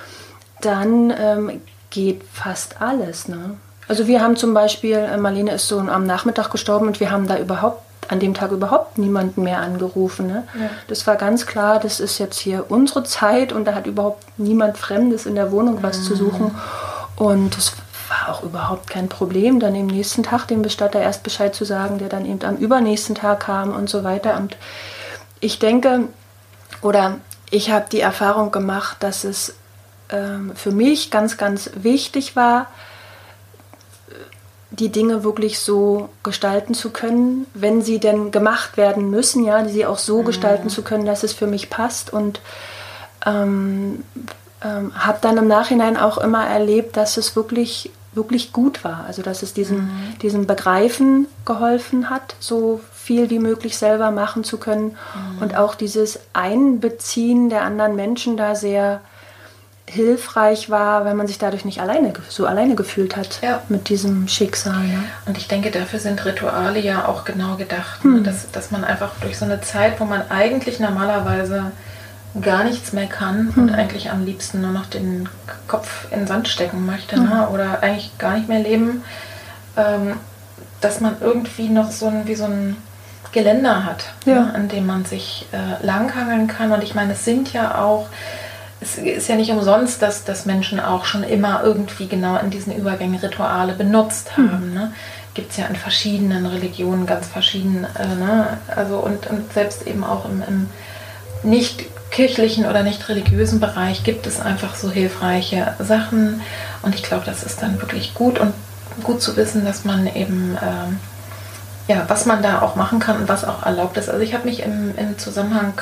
dann ähm, geht fast alles. Ne? Also wir haben zum Beispiel, äh, Marlene ist so am Nachmittag gestorben und wir haben da überhaupt an dem Tag überhaupt niemanden mehr angerufen. Ne? Ja. Das war ganz klar, das ist jetzt hier unsere Zeit und da hat überhaupt niemand Fremdes in der Wohnung was mhm. zu suchen. Und es war auch überhaupt kein Problem, dann im nächsten Tag dem Bestatter erst Bescheid zu sagen, der dann eben am übernächsten Tag kam und so weiter. Und ich denke, oder ich habe die Erfahrung gemacht, dass es ähm, für mich ganz, ganz wichtig war, die Dinge wirklich so gestalten zu können, wenn sie denn gemacht werden müssen, ja, sie auch so mhm. gestalten zu können, dass es für mich passt und ähm, ähm, habe dann im Nachhinein auch immer erlebt, dass es wirklich wirklich gut war, also dass es diesem, mhm. diesem Begreifen geholfen hat, so viel wie möglich selber machen zu können mhm. und auch dieses Einbeziehen der anderen Menschen da sehr hilfreich war, wenn man sich dadurch nicht alleine so alleine gefühlt hat Ja. mit diesem Schicksal. Ne? Und ich denke, dafür sind Rituale ja auch genau gedacht. Hm. Ne? Dass, dass man einfach durch so eine Zeit, wo man eigentlich normalerweise gar nichts mehr kann und eigentlich am liebsten nur noch den Kopf in den Sand stecken möchte ne? oder eigentlich gar nicht mehr leben, ähm, dass man irgendwie noch so ein, wie so ein Geländer hat, Ja. ne? an dem man sich äh, langhangeln kann. Und ich meine, es sind ja auch es ist ja nicht umsonst, dass, dass Menschen auch schon immer irgendwie genau in diesen Übergängen Rituale benutzt haben. Ne? Gibt es ja in verschiedenen Religionen ganz verschieden. Äh, ne? Also und, und selbst eben auch im, im nicht kirchlichen oder nicht religiösen Bereich gibt es einfach so hilfreiche Sachen. Und ich glaube, das ist dann wirklich gut und gut zu wissen, dass man eben ähm, ja, was man da auch machen kann und was auch erlaubt ist. Also ich habe mich im, im Zusammenhang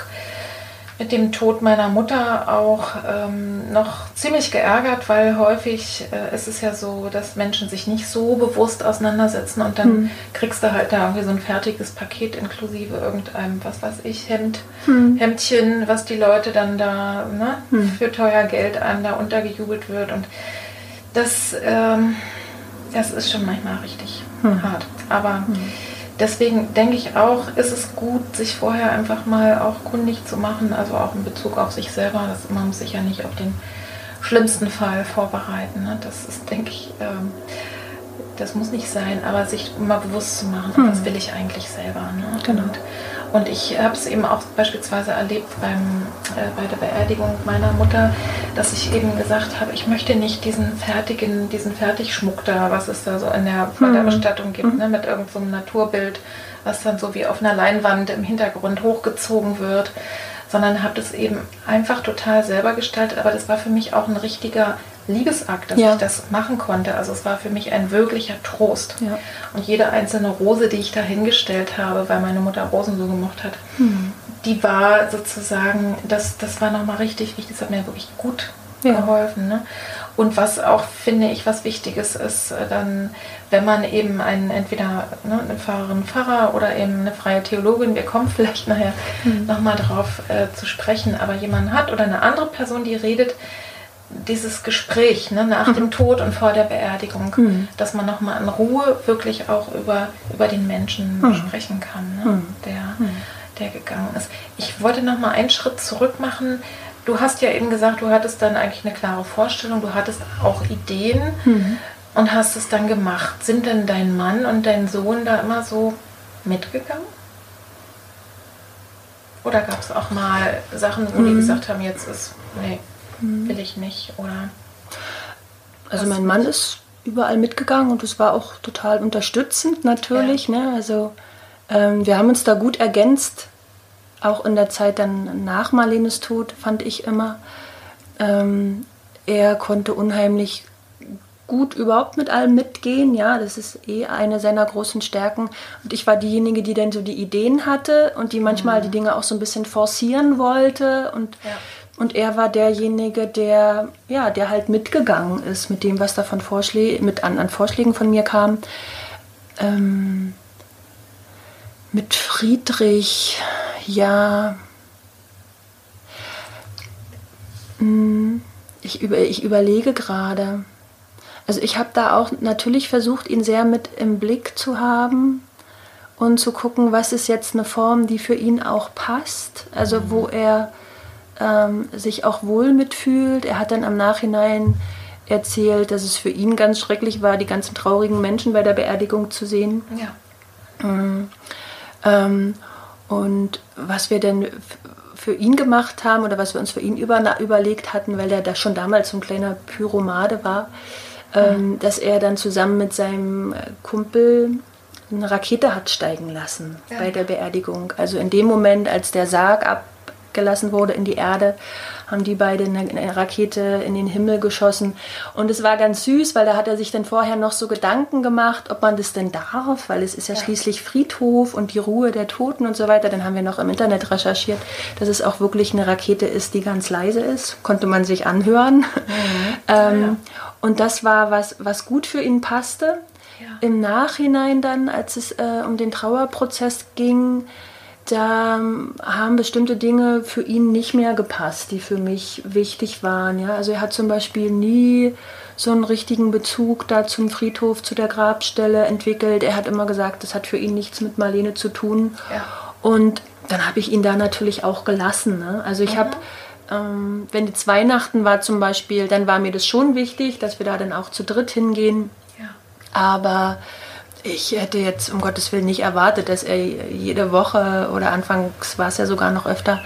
mit dem Tod meiner Mutter auch ähm, noch ziemlich geärgert, weil häufig äh, ist es ja so, dass Menschen sich nicht so bewusst auseinandersetzen und dann Hm. kriegst du halt da irgendwie so ein fertiges Paket inklusive irgendeinem, was weiß ich, Hemd, Hm. Hemdchen, was die Leute dann da ne, Hm. für teuer Geld einem da untergejubelt wird und das, ähm, das ist schon manchmal richtig Hm. hart. Aber deswegen denke ich auch, ist es gut, sich vorher einfach mal auch kundig zu machen, also auch in Bezug auf sich selber. Das, man muss sich ja nicht auf den schlimmsten Fall vorbereiten. Ne? Das ist, denke ich, ähm, das muss nicht sein, aber sich mal bewusst zu machen, Hm. was will ich eigentlich selber. Ne? Genau. Und, und ich habe es eben auch beispielsweise erlebt beim, äh, bei der Beerdigung meiner Mutter, dass ich eben gesagt habe, ich möchte nicht diesen fertigen, diesen Fertigschmuck da, was es da so in der, bei der Hm. Bestattung gibt, ne, mit irgendeinem so Naturbild, was dann so wie auf einer Leinwand im Hintergrund hochgezogen wird, sondern habe das eben einfach total selber gestaltet. Aber das war für mich auch ein richtiger Liebesakt, dass Ja. ich das machen konnte. Also es war für mich ein wirklicher Trost. Ja. Und jede einzelne Rose, die ich da hingestellt habe, weil meine Mutter Rosen so gemocht hat, Hm. die war sozusagen, das, das war nochmal richtig wichtig, das hat mir wirklich gut Ja. geholfen. Ne? Und was auch, finde ich, was Wichtiges ist, äh, dann, wenn man eben einen, entweder ne, eine Pfarrerin, Pfarrer oder eben eine freie Theologin, wir kommen vielleicht nachher Mhm. nochmal drauf äh, zu sprechen, aber jemanden hat oder eine andere Person, die redet, dieses Gespräch ne, nach dem Tod und vor der Beerdigung, Mhm. dass man nochmal in Ruhe wirklich auch über, über den Menschen Mhm. sprechen kann, ne, Mhm. der, der gegangen ist. Ich wollte nochmal einen Schritt zurück machen. Du hast ja eben gesagt, du hattest dann eigentlich eine klare Vorstellung, du hattest auch Ideen Mhm. und hast es dann gemacht. Sind denn dein Mann und dein Sohn da immer so mitgegangen? Oder gab es auch mal Sachen, wo die Mhm. gesagt haben, jetzt ist, nee, will ich nicht? Oder Also mein Mann ist überall mitgegangen und es war auch total unterstützend natürlich. Ne? Also ähm, wir haben uns da gut ergänzt, auch in der Zeit dann nach Marlenes Tod, fand ich immer. Ähm, er konnte unheimlich gut überhaupt mit allem mitgehen, ja, das ist eh eine seiner großen Stärken. Und ich war diejenige, die dann so die Ideen hatte und die manchmal die Dinge auch so ein bisschen forcieren wollte und Ja. Und er war derjenige, der, ja, der halt mitgegangen ist mit dem, was da von Vorschlä mit an, an Vorschlägen von mir kam. Ähm, mit Friedrich, ja. Hm, Ich, über, ich überlege gerade. Also ich habe da auch natürlich versucht, ihn sehr mit im Blick zu haben und zu gucken, was ist jetzt eine Form, die für ihn auch passt. Also wo er ähm, sich auch wohl mitfühlt. Er hat dann am Nachhinein erzählt, dass es für ihn ganz schrecklich war, die ganzen traurigen Menschen bei der Beerdigung zu sehen. ja. Ähm, und was wir denn für ihn gemacht haben oder was wir uns für ihn über, überlegt hatten, weil er da schon damals so ein kleiner Pyromade war, ähm, dass er dann zusammen mit seinem äh, Kumpel eine Rakete hat steigen lassen Ja. bei der Beerdigung. Also in dem Moment, als der Sarg abgelassen wurde in die Erde, haben die beide eine, Rakete in den Himmel geschossen. Und es war ganz süß, weil da hat er sich dann vorher noch so Gedanken gemacht, ob man das denn darf, weil es ist ja, Ja. schließlich Friedhof und die Ruhe der Toten und so weiter. Dann haben wir noch im Internet recherchiert, dass es auch wirklich eine Rakete ist, die ganz leise ist. Konnte man sich anhören. ähm, Ja. Und das war was, was gut für ihn passte. Ja. Im Nachhinein dann, als es äh, um den Trauerprozess ging, da haben bestimmte Dinge für ihn nicht mehr gepasst, die für mich wichtig waren. Ja? Also er hat zum Beispiel nie so einen richtigen Bezug da zum Friedhof, zu der Grabstelle entwickelt. Er hat immer gesagt, das hat für ihn nichts mit Marlene zu tun. Ja. Und dann habe ich ihn da natürlich auch gelassen. Ne? Also ich mhm. habe, ähm, wenn jetzt Weihnachten war zum Beispiel, dann war mir das schon wichtig, dass wir da dann auch zu dritt hingehen. Ja. Aber ich hätte jetzt um Gottes Willen nicht erwartet, dass er jede Woche oder anfangs war es ja sogar noch öfter,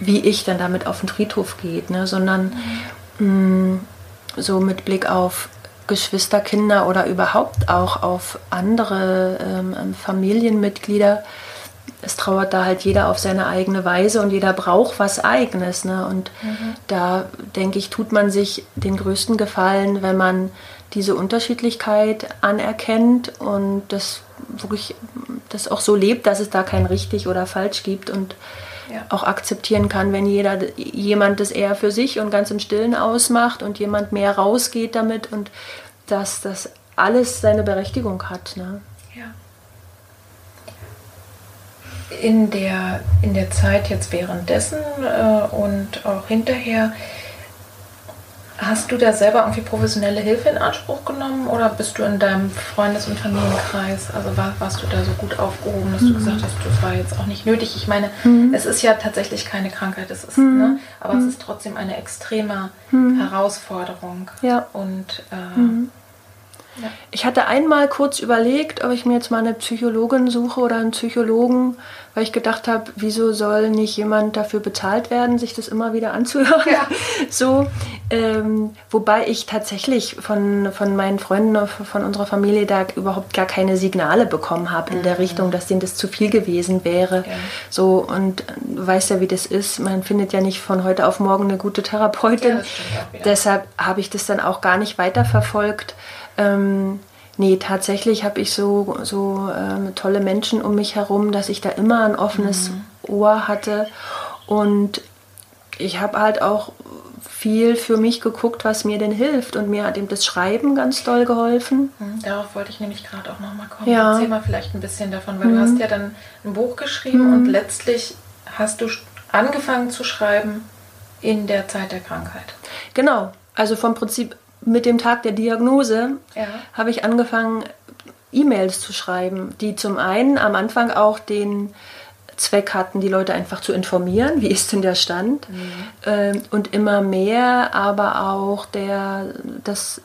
wie ich dann damit auf den Friedhof geht, ne? sondern mhm. mh, so mit Blick auf Geschwisterkinder oder überhaupt auch auf andere ähm, ähm, Familienmitglieder. Es trauert da halt jeder auf seine eigene Weise und jeder braucht was Eigenes. Ne? Und mhm. da denke ich, tut man sich den größten Gefallen, wenn man diese Unterschiedlichkeit anerkennt und das wirklich das auch so lebt, dass es da kein richtig oder falsch gibt und ja. auch akzeptieren kann, wenn jeder jemand das eher für sich und ganz im Stillen ausmacht und jemand mehr rausgeht damit und dass das alles seine Berechtigung hat. Ne? Ja. In der, in der Zeit jetzt währenddessen äh, und auch hinterher Hast du da selber irgendwie professionelle Hilfe in Anspruch genommen oder bist du in deinem Freundes- und Familienkreis? Also war, warst du da so gut aufgehoben, dass mhm. du gesagt hast, das war jetzt auch nicht nötig? Ich meine, mhm. es ist ja tatsächlich keine Krankheit, es ist, mhm. ne? aber es mhm. ist trotzdem eine extreme mhm. Herausforderung. Ja. Und äh, mhm. Ja. ich hatte einmal kurz überlegt, ob ich mir jetzt mal eine Psychologin suche oder einen Psychologen weil ich gedacht habe, wieso soll nicht jemand dafür bezahlt werden, sich das immer wieder anzuhören? Ja. So, ähm, wobei ich tatsächlich von, von meinen Freunden, von unserer Familie da überhaupt gar keine Signale bekommen habe in mhm. der Richtung, dass denen das zu viel gewesen wäre. Ja. So, und du weißt ja, wie das ist. Man findet ja nicht von heute auf morgen eine gute Therapeutin. Deshalb habe ich das dann auch gar nicht weiterverfolgt. Ähm, Nee, tatsächlich habe ich so, so äh, tolle Menschen um mich herum, dass ich da immer ein offenes mhm. Ohr hatte. Und ich habe halt auch viel für mich geguckt, was mir denn hilft. Und mir hat eben das Schreiben ganz doll geholfen. Mhm, darauf wollte ich nämlich gerade auch nochmal kommen. Ja. Erzähl mal vielleicht ein bisschen davon, weil mhm. du hast ja dann ein Buch geschrieben und mhm. letztlich hast du angefangen zu schreiben in der Zeit der Krankheit. Genau. Also vom Prinzip mit dem Tag der Diagnose ja. habe ich angefangen, E-Mails zu schreiben, die zum einen am Anfang auch den Zweck hatten, die Leute einfach zu informieren, wie ist denn der Stand mhm. ähm, und immer mehr, aber auch der, das,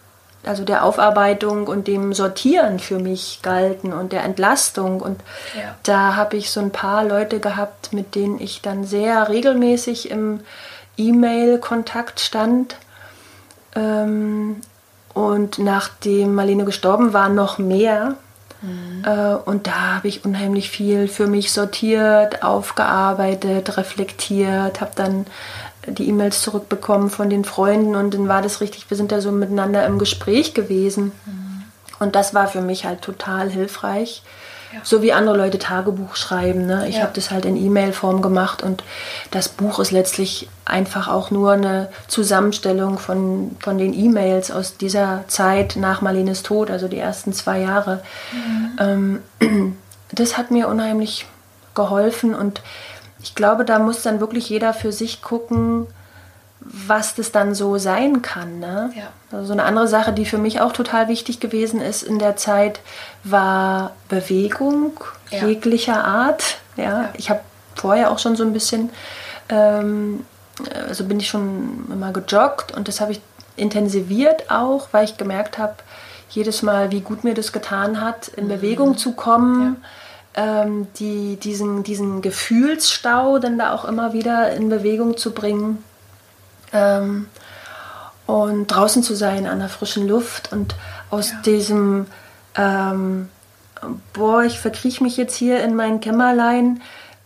also der Aufarbeitung und dem Sortieren für mich galten und der Entlastung und ja. da habe ich so ein paar Leute gehabt, mit denen ich dann sehr regelmäßig im E-Mail-Kontakt stand ähm, und nachdem Marlene gestorben war, noch mehr. Mhm. Äh, und da habe ich unheimlich viel für mich sortiert, aufgearbeitet, reflektiert, habe dann die E-Mails zurückbekommen von den Freunden und dann war das richtig, wir sind da so miteinander im Gespräch gewesen. Mhm. Und das war für mich halt total hilfreich. So wie andere Leute Tagebuch schreiben. Ne? Ich ja. habe das halt in E-Mail-Form gemacht und das Buch ist letztlich einfach auch nur eine Zusammenstellung von, von den E-Mails aus dieser Zeit nach Marlenes Tod, also die ersten zwei Jahre. Mhm. Ähm, das hat mir unheimlich geholfen und ich glaube, da muss dann wirklich jeder für sich gucken, was das dann so sein kann. Ne? Ja. Also eine andere Sache, die für mich auch total wichtig gewesen ist in der Zeit, war Bewegung ja. jeglicher Art. Ja, ja. ich habe vorher auch schon so ein bisschen, ähm, also bin ich schon immer gejoggt und das habe ich intensiviert auch, weil ich gemerkt habe, jedes Mal, wie gut mir das getan hat, in mhm. Bewegung zu kommen. Ähm, die, diesen, diesen Gefühlsstau dann da auch immer wieder in Bewegung zu bringen. Ähm, und draußen zu sein an der frischen Luft und aus ja. diesem, ähm, boah, ich verkrieche mich jetzt hier in mein Kämmerlein,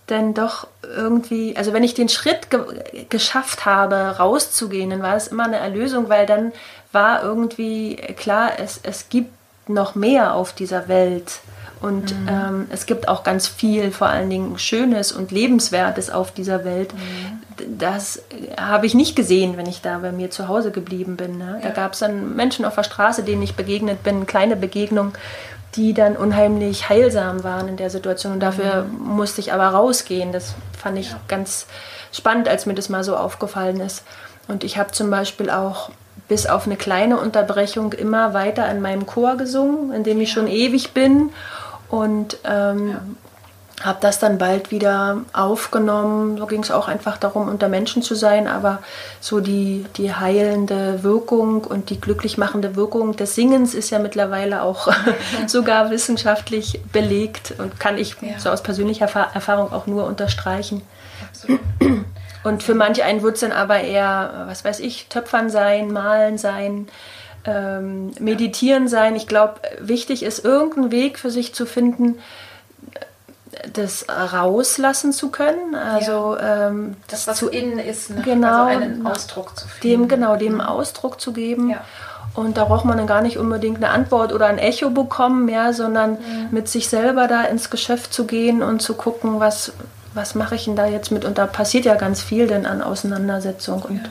denn doch irgendwie, also wenn ich den Schritt ge geschafft habe, rauszugehen, dann war das immer eine Erlösung, weil dann war irgendwie klar, es, es gibt noch mehr auf dieser Welt. Und mhm. ähm, es gibt auch ganz viel, vor allen Dingen Schönes und Lebenswertes auf dieser Welt. Mhm. Das habe ich nicht gesehen, wenn ich da bei mir zu Hause geblieben bin. Ne? Ja. Da gab es dann Menschen auf der Straße, denen ich begegnet bin, kleine Begegnung. die dann unheimlich heilsam waren in der Situation. Und dafür mhm. musste ich aber rausgehen. Das fand ich ja. ganz spannend, als mir das mal so aufgefallen ist. Und ich habe zum Beispiel auch bis auf eine kleine Unterbrechung immer weiter in meinem Chor gesungen, in dem ich schon ewig bin. Und ähm, ja habe das dann bald wieder aufgenommen. So ging es auch einfach darum, unter Menschen zu sein, aber so die, die heilende Wirkung und die glücklich machende Wirkung des Singens ist ja mittlerweile auch sogar wissenschaftlich belegt und kann ich ja. so aus persönlicher Erfahrung auch nur unterstreichen. Absolut. Und für manche einen wird es dann aber eher, was weiß ich, Töpfern sein, Malen sein, ähm, Meditieren sein. Ich glaube, wichtig ist, irgendeinen Weg für sich zu finden, das rauslassen zu können. Also ja. ähm, das, was zu innen ist, ne? genau, also einen Ausdruck zu finden. Dem, genau, dem. Ausdruck zu geben. Ja. Und da braucht man dann gar nicht unbedingt eine Antwort oder ein Echo bekommen, ja, sondern mhm. mit sich selber da ins Geschäft zu gehen und zu gucken, was, was mache ich denn da jetzt mit? Und da passiert ja ganz viel denn an Auseinandersetzung und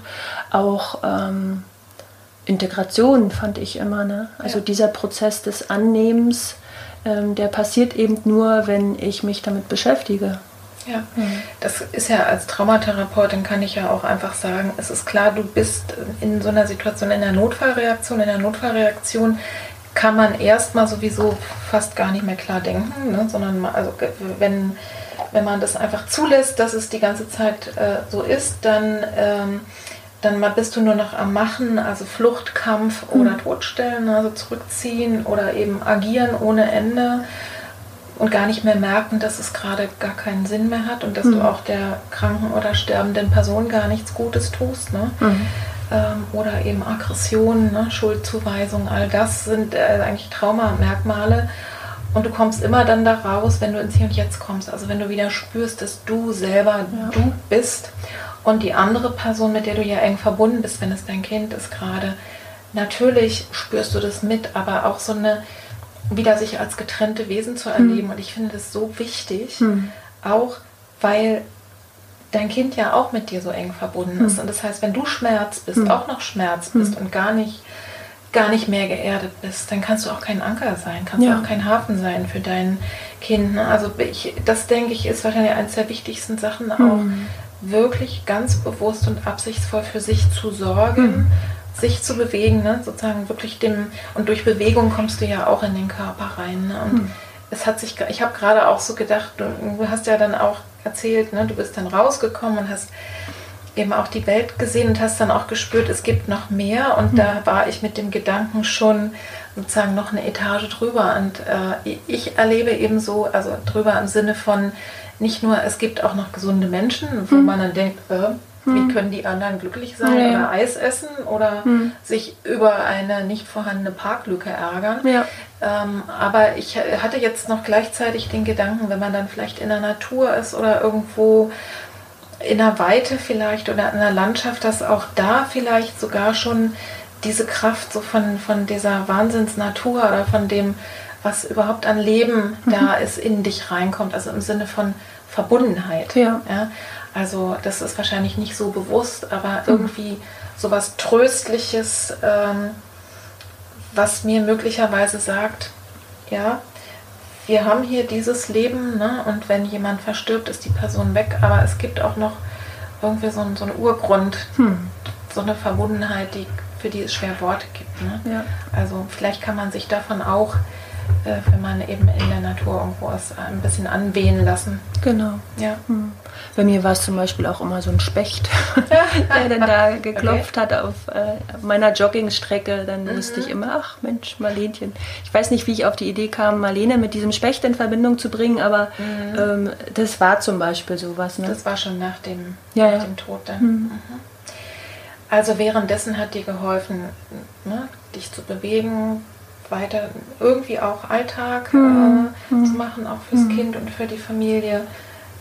auch ähm, Integration fand ich immer. Ne? Also ja. dieser Prozess des Annehmens ähm, der passiert eben nur, wenn ich mich damit beschäftige. Ja, mhm. das ist ja als Traumatherapeutin kann ich ja auch einfach sagen, es ist klar, du bist in so einer Situation, in der Notfallreaktion, in der Notfallreaktion kann man erstmal sowieso fast gar nicht mehr klar denken, ne? sondern also wenn, wenn man das einfach zulässt, dass es die ganze Zeit äh, so ist, dann ähm, dann bist du nur noch am Machen, also Fluchtkampf mhm. oder Todstellen, also zurückziehen oder eben agieren ohne Ende und gar nicht mehr merken, dass es gerade gar keinen Sinn mehr hat und dass mhm. du auch der kranken oder sterbenden Person gar nichts Gutes tust. Ne? Mhm. Ähm, oder eben Aggressionen, ne? Schuldzuweisung, all das sind äh, eigentlich Traumamerkmale. Und du kommst immer dann da raus, wenn du ins Hier und Jetzt kommst. Also wenn du wieder spürst, dass du selber ja. du bist und die andere Person, mit der du ja eng verbunden bist, wenn es dein Kind ist gerade, natürlich spürst du das mit, aber auch so eine, wieder sich als getrennte Wesen zu erleben. Hm. Und ich finde das so wichtig, hm. auch weil dein Kind ja auch mit dir so eng verbunden hm. ist. Und das heißt, wenn du Schmerz bist, hm. auch noch Schmerz hm. bist und gar nicht gar nicht mehr geerdet bist, dann kannst du auch kein Anker sein, kannst ja. auch kein Hafen sein für dein Kind. Ne? Also ich, das denke ich ist wahrscheinlich eines der wichtigsten Sachen auch, wirklich ganz bewusst und absichtsvoll für sich zu sorgen, mhm. sich zu bewegen, ne? sozusagen wirklich dem, und durch Bewegung kommst du ja auch in den Körper rein. Ne? Und mhm. es hat sich, ich habe gerade auch so gedacht, du, du, hast ja dann auch erzählt, ne? du bist dann rausgekommen und hast eben auch die Welt gesehen und hast dann auch gespürt, es gibt noch mehr und mhm. da war ich mit dem Gedanken schon sozusagen noch eine Etage drüber und äh, ich erlebe eben so, also drüber im Sinne von, nicht nur, es gibt auch noch gesunde Menschen, wo hm. man dann denkt, äh, wie hm. können die anderen glücklich sein ja. oder Eis essen oder hm. sich über eine nicht vorhandene Parklücke ärgern. Ja. Ähm, aber ich hatte jetzt noch gleichzeitig den Gedanken, wenn man dann vielleicht in der Natur ist oder irgendwo in der Weite vielleicht oder in der Landschaft, dass auch da vielleicht sogar schon diese Kraft so von, von dieser Wahnsinnsnatur oder von dem, was überhaupt an Leben mhm. da ist, in dich reinkommt. Also im Sinne von Verbundenheit. Ja. ja. Also das ist wahrscheinlich nicht so bewusst, aber irgendwie so was Tröstliches, ähm, was mir möglicherweise sagt, ja, wir haben hier dieses Leben ne, und wenn jemand verstirbt, ist die Person weg, aber es gibt auch noch irgendwie so, so einen Urgrund, hm. so eine Verbundenheit, die, für die es schwer Worte gibt. Ne? Ja. Also vielleicht kann man sich davon auch äh, wenn man eben in der Natur irgendwo ist, ein bisschen anwehen lassen. Genau. Ja. Hm. Bei mir war es zum Beispiel auch immer so ein Specht, der dann da geklopft okay. hat auf äh, meiner Joggingstrecke. Dann mhm. wusste ich immer, ach Mensch, Marlenchen. Ich weiß nicht, wie ich auf die Idee kam, Marlene mit diesem Specht in Verbindung zu bringen, aber mhm. ähm, das war zum Beispiel sowas. Ne? Das war schon nach dem, ja, nach ja. dem Tod dann. Mhm. mhm. Also währenddessen hat dir geholfen, ne, dich zu bewegen, weiter irgendwie auch Alltag mhm. äh, zu machen, auch fürs mhm. Kind und für die Familie,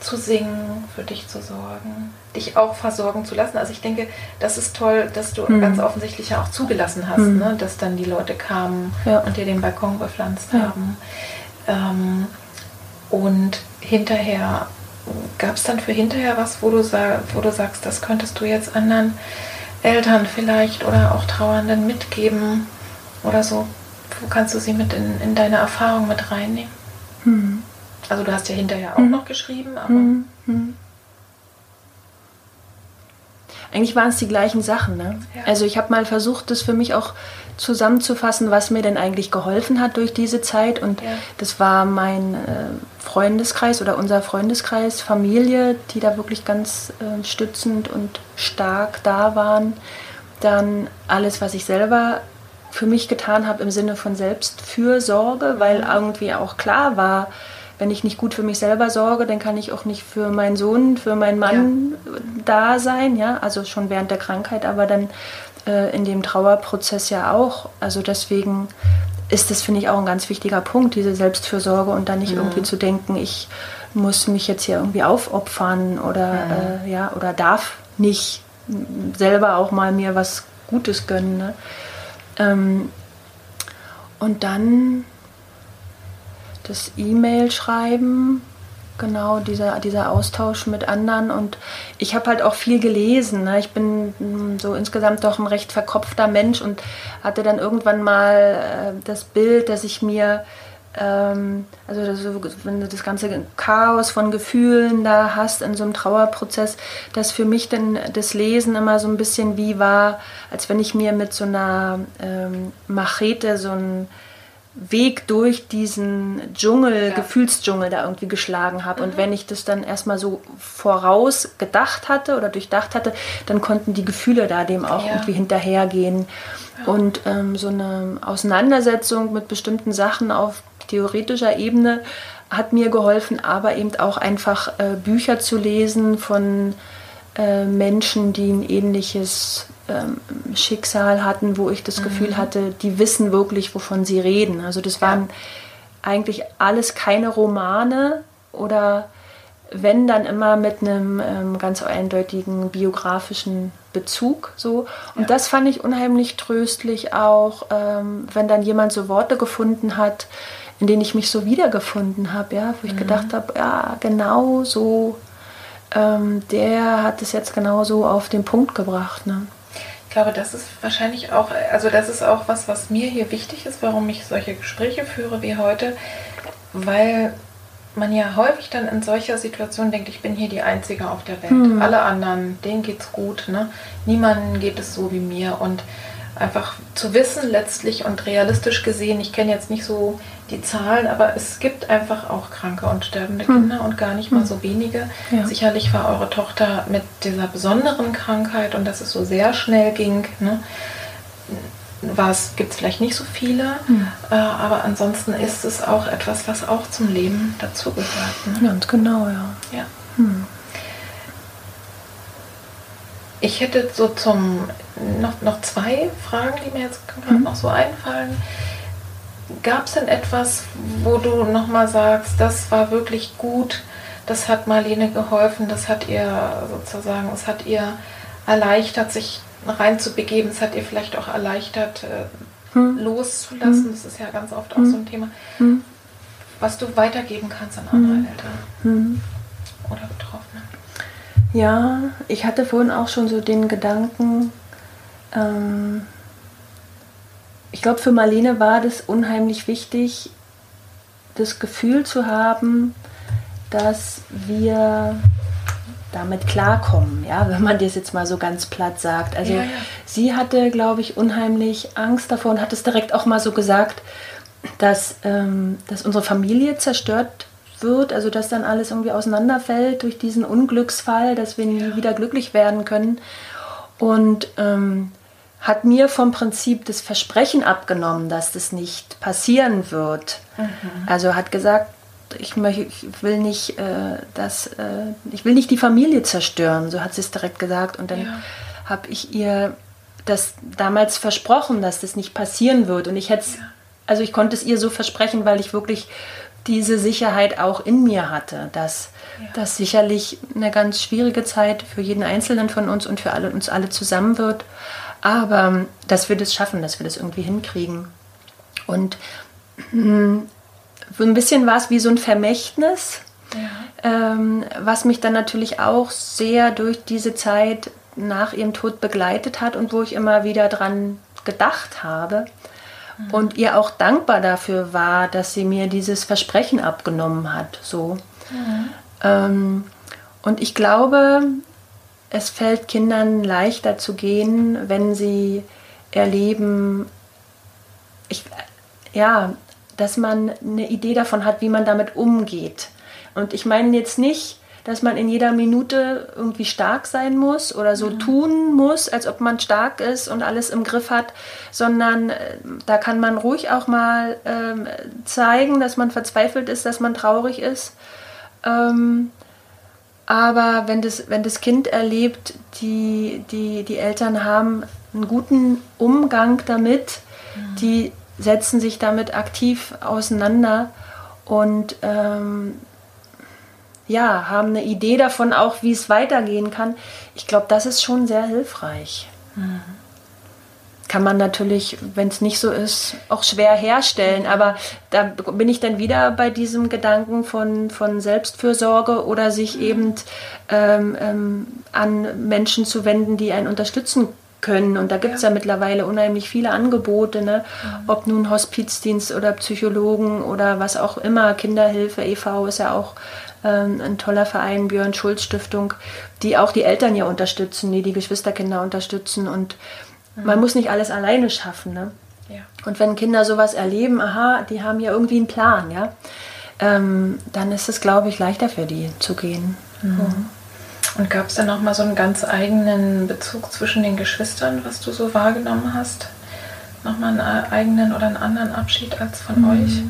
zu singen, für dich zu sorgen, dich auch versorgen zu lassen. Also ich denke, das ist toll, dass du mhm. ganz offensichtlich ja auch zugelassen hast, mhm. ne? dass dann die Leute kamen ja. und dir den Balkon bepflanzt ja. haben. Ähm, und hinterher, gab es dann für hinterher was, wo du, wo du sagst, das könntest du jetzt anderen Eltern vielleicht oder auch Trauernden mitgeben oder so kannst du sie mit in, in deine Erfahrung mit reinnehmen? Mhm. Also du hast ja hinterher auch mhm. noch geschrieben, aber. Mhm. Eigentlich waren es die gleichen Sachen. Ne? Ja. Also ich habe mal versucht, das für mich auch zusammenzufassen, was mir denn eigentlich geholfen hat durch diese Zeit. Und ja. das war mein äh, Freundeskreis oder unser Freundeskreis, Familie, die da wirklich ganz äh, stützend und stark da waren. Dann alles, was ich selber für mich getan habe im Sinne von Selbstfürsorge, weil irgendwie auch klar war, wenn ich nicht gut für mich selber sorge, dann kann ich auch nicht für meinen Sohn, für meinen Mann ja. da sein, ja, also schon während der Krankheit, aber dann äh, in dem Trauerprozess ja auch. Also deswegen ist das, finde ich, auch ein ganz wichtiger Punkt, diese Selbstfürsorge und dann nicht mhm. irgendwie zu denken, ich muss mich jetzt hier irgendwie aufopfern oder, mhm. äh, ja, oder darf nicht selber auch mal mir was Gutes gönnen. Ne? Ähm, und dann das E-Mail schreiben, genau dieser, dieser Austausch mit anderen. Und ich habe halt auch viel gelesen. Ne? Ich bin mm, so insgesamt doch ein recht verkopfter Mensch und hatte dann irgendwann mal äh, das Bild, dass ich mir ähm, also das, wenn du das ganze Chaos von Gefühlen da hast in so einem Trauerprozess, dass für mich dann das Lesen immer so ein bisschen wie war, als wenn ich mir mit so einer ähm, Machete so ein Weg durch diesen Dschungel, ja. Gefühlsdschungel da irgendwie geschlagen habe. Mhm. Und wenn ich das dann erstmal so voraus gedacht hatte oder durchdacht hatte, dann konnten die Gefühle da dem auch ja. irgendwie hinterhergehen. Ja. Und ähm, so eine Auseinandersetzung mit bestimmten Sachen auf theoretischer Ebene hat mir geholfen, aber eben auch einfach äh, Bücher zu lesen von äh, Menschen, die ein ähnliches ähm, Schicksal hatten, wo ich das mhm. Gefühl hatte, die wissen wirklich, wovon sie reden. Also das waren ja. eigentlich alles keine Romane oder wenn dann immer mit einem ähm, ganz eindeutigen biografischen Bezug so und ja. das fand ich unheimlich tröstlich auch ähm, wenn dann jemand so Worte gefunden hat in denen ich mich so wiedergefunden habe ja wo ich mhm. gedacht habe ja genau so ähm, der hat es jetzt genau so auf den Punkt gebracht ne? Ich glaube, das ist wahrscheinlich auch, also das ist auch was, was mir hier wichtig ist, warum ich solche Gespräche führe wie heute, weil man ja häufig dann in solcher Situation denkt, ich bin hier die Einzige auf der Welt. Hm. Alle anderen, denen geht's gut, ne? Niemandem geht es so wie mir. Und einfach zu wissen letztlich und realistisch gesehen, ich kenne jetzt nicht so die Zahlen, aber es gibt einfach auch kranke und sterbende hm. Kinder und gar nicht mal hm. so wenige. Ja. Sicherlich war eure Tochter mit dieser besonderen Krankheit und dass es so sehr schnell ging, ne, gibt es vielleicht nicht so viele, hm. äh, aber ansonsten ist es auch etwas, was auch zum Leben dazugehört. Ne? Ganz genau, ja. ja. Hm. Ich hätte so zum noch, noch zwei Fragen, die mir jetzt gerade mhm. noch so einfallen. Gab es denn etwas, wo du nochmal sagst, das war wirklich gut, das hat Marlene geholfen, das hat ihr sozusagen, es hat ihr erleichtert, sich reinzubegeben, es hat ihr vielleicht auch erleichtert, äh, hm. loszulassen. Hm. Das ist ja ganz oft auch hm. so ein Thema, hm. was du weitergeben kannst an andere hm. Eltern hm. oder Betroffene. Ja, ich hatte vorhin auch schon so den Gedanken, ähm, ich glaube, für Marlene war das unheimlich wichtig, das Gefühl zu haben, dass wir damit klarkommen, ja, wenn man das jetzt mal so ganz platt sagt. Also ja, ja. sie hatte, glaube ich, unheimlich Angst davor und hat es direkt auch mal so gesagt, dass, ähm, dass unsere Familie zerstört wird, also dass dann alles irgendwie auseinanderfällt durch diesen Unglücksfall, dass wir nie ja. wieder glücklich werden können. Und ähm, hat mir vom Prinzip das Versprechen abgenommen, dass das nicht passieren wird. Mhm. Also hat gesagt, ich, möchte, ich will nicht, äh, dass, äh, ich will nicht die Familie zerstören, so hat sie es direkt gesagt. Und dann ja. habe ich ihr das damals versprochen, dass das nicht passieren wird. Und ich hätte ja. also ich konnte es ihr so versprechen, weil ich wirklich diese Sicherheit auch in mir hatte, dass ja. das sicherlich eine ganz schwierige Zeit für jeden Einzelnen von uns und für alle, uns alle zusammen wird. Aber ähm, dass wir das schaffen, dass wir das irgendwie hinkriegen. Und hm, so ein bisschen war es wie so ein Vermächtnis, ja. ähm, was mich dann natürlich auch sehr durch diese Zeit nach ihrem Tod begleitet hat und wo ich immer wieder dran gedacht habe. mhm. und ihr auch dankbar dafür war, dass sie mir dieses Versprechen abgenommen hat. So. Mhm. Ähm, und ich glaube, es fällt Kindern leichter zu gehen, wenn sie erleben, ich, ja, dass man eine Idee davon hat, wie man damit umgeht. Und ich meine jetzt nicht, dass man in jeder Minute irgendwie stark sein muss oder so mhm. tun muss, als ob man stark ist und alles im Griff hat, sondern äh, da kann man ruhig auch mal ähm, zeigen, dass man verzweifelt ist, dass man traurig ist. Ähm, aber wenn das, wenn das Kind erlebt, die, die, die Eltern haben einen guten Umgang damit, mhm. die setzen sich damit aktiv auseinander und ähm, ja, haben eine Idee davon auch, wie es weitergehen kann. Ich glaube, das ist schon sehr hilfreich. Mhm. Kann man natürlich, wenn es nicht so ist, auch schwer herstellen. Aber da bin ich dann wieder bei diesem Gedanken von, von Selbstfürsorge oder sich mhm. eben ähm, ähm, an Menschen zu wenden, die einen unterstützen können. Und da gibt es ja. ja. mittlerweile unheimlich viele Angebote, ne? Mhm. ob nun Hospizdienst oder Psychologen oder was auch immer, Kinderhilfe e.V. ist ja auch ähm, ein toller Verein, Björn Schulz Stiftung, die auch die Eltern hier unterstützen, die die Geschwisterkinder unterstützen. Und. Man muss nicht alles alleine schaffen. Ne? Ja. Und wenn Kinder sowas erleben, aha, die haben ja irgendwie einen Plan, ja, ähm, dann ist es, glaube ich, leichter für die zu gehen. Mhm. Und gab es dann noch mal so einen ganz eigenen Bezug zwischen den Geschwistern, was du so wahrgenommen hast? Nochmal einen eigenen oder einen anderen Abschied als von mhm. euch?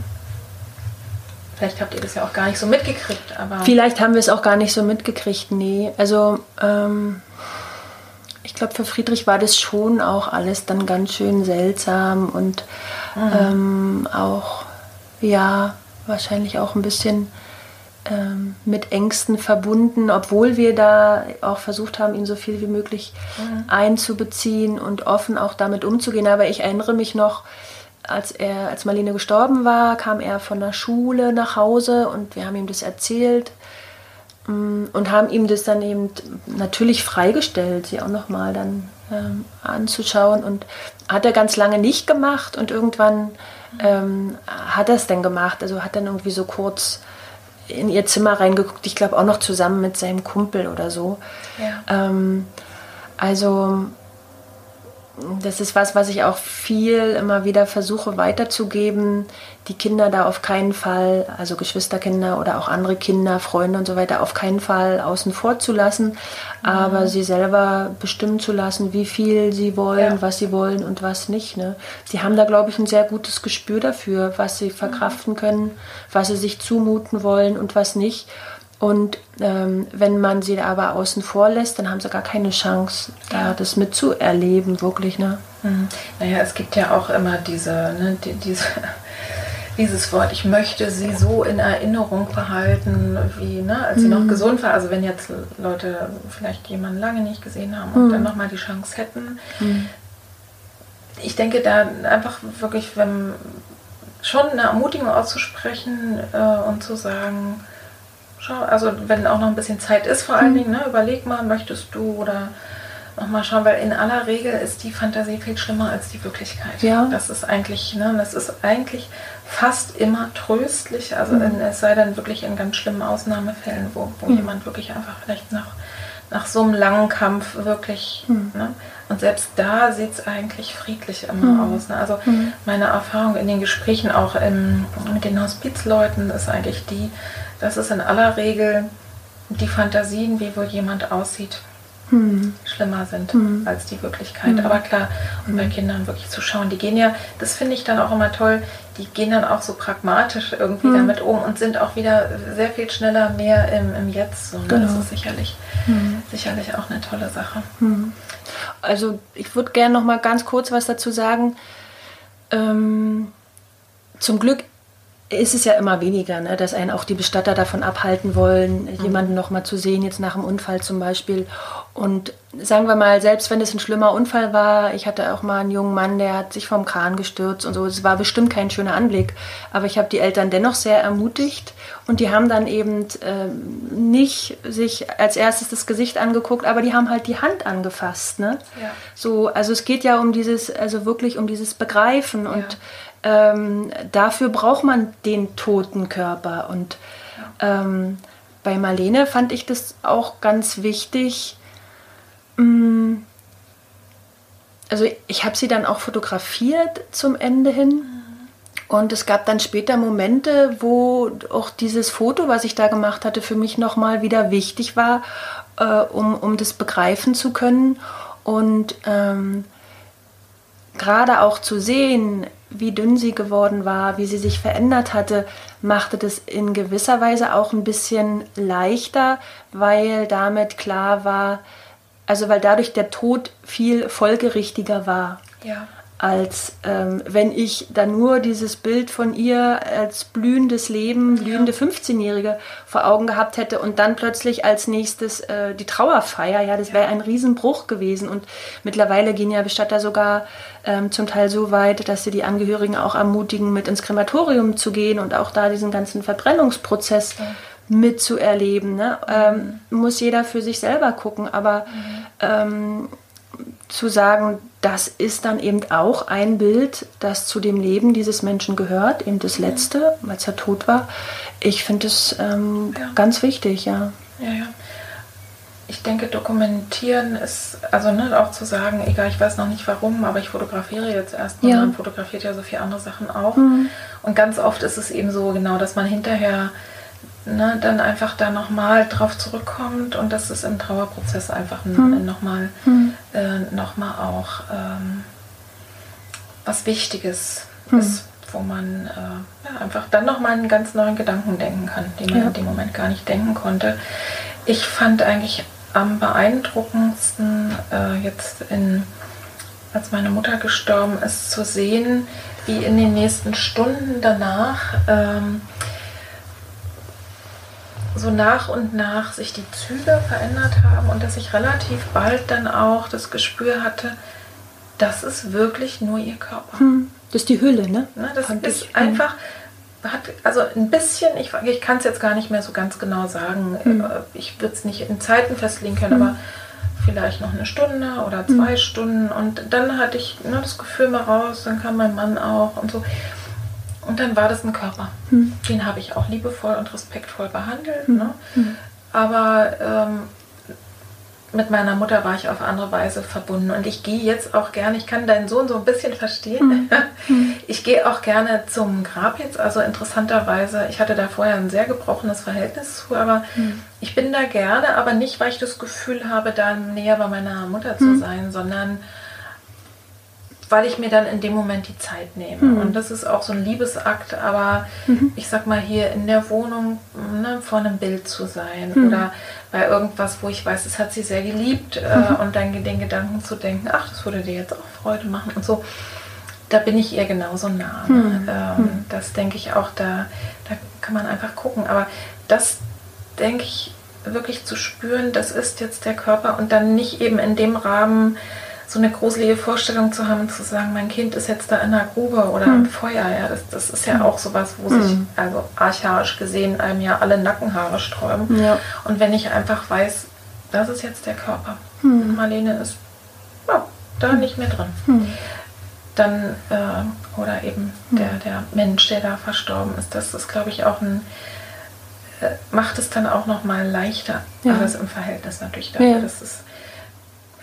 Vielleicht habt ihr das ja auch gar nicht so mitgekriegt, aber. Vielleicht haben wir es auch gar nicht so mitgekriegt, nee. Also, ähm, ich glaube, für Friedrich war das schon auch alles dann ganz schön seltsam und mhm. ähm, auch, ja, wahrscheinlich auch ein bisschen ähm, mit Ängsten verbunden, obwohl wir da auch versucht haben, ihn so viel wie möglich mhm. einzubeziehen und offen auch damit umzugehen. Aber ich erinnere mich noch, als er, als Marlene gestorben war, kam er von der Schule nach Hause und wir haben ihm das erzählt und haben ihm das dann eben natürlich freigestellt, sie auch nochmal dann ähm, anzuschauen. Und hat er ganz lange nicht gemacht und irgendwann ähm, hat er es dann gemacht. Also hat dann irgendwie so kurz in ihr Zimmer reingeguckt, ich glaube auch noch zusammen mit seinem Kumpel oder so. Ja. Ähm, also das ist was, was ich auch viel immer wieder versuche weiterzugeben, die Kinder da auf keinen Fall, also Geschwisterkinder oder auch andere Kinder, Freunde und so weiter, auf keinen Fall außen vor zu lassen, mhm. aber sie selber bestimmen zu lassen, wie viel sie wollen, ja. was sie wollen und was nicht. Ne? Sie haben da, glaube ich, ein sehr gutes Gespür dafür, was sie verkraften können, was sie sich zumuten wollen und was nicht. Und ähm, wenn man sie aber außen vor lässt, dann haben sie gar keine Chance, da das mitzuerleben, wirklich. Ne? Mhm. Naja, es gibt ja auch immer diese, ne, die, diese, dieses Wort, ich möchte sie so in Erinnerung behalten, wie ne, als sie mhm. noch gesund war. Also wenn jetzt Leute vielleicht jemanden lange nicht gesehen haben und mhm. dann nochmal die Chance hätten. Mhm. Ich denke da einfach wirklich, wenn schon eine Ermutigung auszusprechen äh, und zu sagen, Schau, also wenn auch noch ein bisschen Zeit ist, vor allen hm. Dingen, ne, überleg mal, möchtest du oder nochmal schauen, weil in aller Regel ist die Fantasie viel schlimmer als die Wirklichkeit. Ja. Das ist eigentlich, ne, das ist eigentlich fast immer tröstlich, also mhm. in, es sei denn wirklich in ganz schlimmen Ausnahmefällen, wo, wo mhm. jemand wirklich einfach vielleicht nach, nach so einem langen Kampf wirklich, mhm. ne, und selbst da sieht es eigentlich friedlich immer mhm. aus. Ne? Also meine Erfahrung in den Gesprächen auch im, mit den Hospizleuten ist eigentlich die, das ist in aller Regel die Fantasien, wie wohl jemand aussieht, hm. schlimmer sind hm. als die Wirklichkeit. Hm. Aber klar, und bei hm. Kindern wirklich zu schauen, die gehen ja, das finde ich dann auch immer toll, die gehen dann auch so pragmatisch irgendwie hm. damit um und sind auch wieder sehr viel schneller mehr im, im Jetzt. So, ne? genau. Das ist sicherlich, hm. sicherlich auch eine tolle Sache. Also ich würde gerne noch mal ganz kurz was dazu sagen. Ähm, zum Glück ist es ja immer weniger, ne, dass einen auch die Bestatter davon abhalten wollen, mhm. jemanden noch mal zu sehen, jetzt nach dem Unfall zum Beispiel. Und sagen wir mal, selbst wenn es ein schlimmer Unfall war, ich hatte auch mal einen jungen Mann, der hat sich vom Kran gestürzt und so. Es war bestimmt kein schöner Anblick, aber ich habe die Eltern dennoch sehr ermutigt und die haben dann eben äh, nicht sich als erstes das Gesicht angeguckt, aber die haben halt die Hand angefasst. Ne? Ja. So, also es geht ja um dieses, also wirklich um dieses Begreifen und ja. Ähm, dafür braucht man den toten Körper und ähm, bei Marlene fand ich das auch ganz wichtig, Mm. Also ich habe sie dann auch fotografiert zum Ende hin. Und es gab dann später Momente, wo auch dieses Foto, was ich da gemacht hatte, für mich nochmal wieder wichtig war, äh, um, um das begreifen zu können. Und ähm, gerade auch zu sehen, wie dünn sie geworden war, wie sie sich verändert hatte, machte das in gewisser Weise auch ein bisschen leichter, weil damit klar war, also weil dadurch der Tod viel folgerichtiger war. Ja. Als ähm, wenn ich dann nur dieses Bild von ihr als blühendes Leben, blühende ja. 15-Jährige vor Augen gehabt hätte und dann plötzlich als nächstes äh, die Trauerfeier. Ja, das wäre ein Riesenbruch gewesen. Und mittlerweile gehen ja Bestatter sogar ähm, zum Teil so weit, dass sie die Angehörigen auch ermutigen, mit ins Krematorium zu gehen und auch da diesen ganzen Verbrennungsprozess ja mitzuerleben. Ne? Ähm, muss jeder für sich selber gucken, aber ähm, zu sagen, das ist dann eben auch ein Bild, das zu dem Leben dieses Menschen gehört, eben das letzte, als er tot war. Ich finde es ähm, ja. ganz wichtig, ja. Ja, ja. Ich denke, dokumentieren ist, also ne, auch zu sagen, egal, ich weiß noch nicht warum, aber ich fotografiere jetzt erstmal. Ja. Man fotografiert ja so viele andere Sachen auch. Mhm. Und ganz oft ist es eben so, genau, dass man hinterher ne, dann einfach da nochmal drauf zurückkommt und dass es im Trauerprozess einfach hm. nochmal hm. äh, noch auch ähm, was Wichtiges hm. ist, wo man äh, ja, einfach dann nochmal einen ganz neuen Gedanken denken kann, den man ja. in dem Moment gar nicht denken konnte. Ich fand eigentlich am beeindruckendsten äh, jetzt in als meine Mutter gestorben ist, zu sehen, wie in den nächsten Stunden danach ähm, so nach und nach sich die Züge verändert haben und dass ich relativ bald dann auch das Gespür hatte, das ist wirklich nur ihr Körper. Hm. Das ist die Hülle, ne? ne das Fand ist ich, einfach, hat, also ein bisschen, ich, ich kann es jetzt gar nicht mehr so ganz genau sagen. Hm. Äh, ich würde es nicht in Zeiten festlegen können, hm. aber vielleicht noch eine Stunde oder zwei hm. Stunden. Und dann hatte ich ne, das Gefühl mal raus, dann kam mein Mann auch und so. Und dann war das ein Körper. Hm. Den habe ich auch liebevoll und respektvoll behandelt. Hm. Ne? Hm. Aber ähm, mit meiner Mutter war ich auf andere Weise verbunden. Und ich gehe jetzt auch gerne, ich kann deinen Sohn so ein bisschen verstehen. Hm. hm. Ich gehe auch gerne zum Grab jetzt. Also interessanterweise, ich hatte da vorher ein sehr gebrochenes Verhältnis zu, aber hm. ich bin da gerne, aber nicht, weil ich das Gefühl habe, da näher bei meiner Mutter zu sein, sondern weil ich mir dann in dem Moment die Zeit nehme. Mhm. Und das ist auch so ein Liebesakt, aber mhm. ich sag mal hier in der Wohnung ne, vor einem Bild zu sein mhm. oder bei irgendwas, wo ich weiß, es hat sie sehr geliebt äh, mhm. und dann den Gedanken zu denken, ach, das würde dir jetzt auch Freude machen und so. Da bin ich ihr genauso nah. Ne? Mhm. Ähm, mhm. das denke ich auch, da, da kann man einfach gucken. Aber das denke ich wirklich zu spüren, das ist jetzt der Körper und dann nicht eben in dem Rahmen, so eine gruselige Vorstellung zu haben, zu sagen, mein Kind ist jetzt da in der Grube oder hm. im Feuer. Ja, das, das ist ja hm. auch sowas, wo hm. sich, also archaisch gesehen, einem ja alle Nackenhaare sträuben. Ja. Und wenn ich einfach weiß, das ist jetzt der Körper hm. und Marlene ist ja, da hm. nicht mehr drin, hm. dann, äh, oder eben der, der Mensch, der da verstorben ist, das ist, glaube ich, auch ein, äh, macht es dann auch noch mal leichter, ja. alles im Verhältnis natürlich dafür, ja. dass es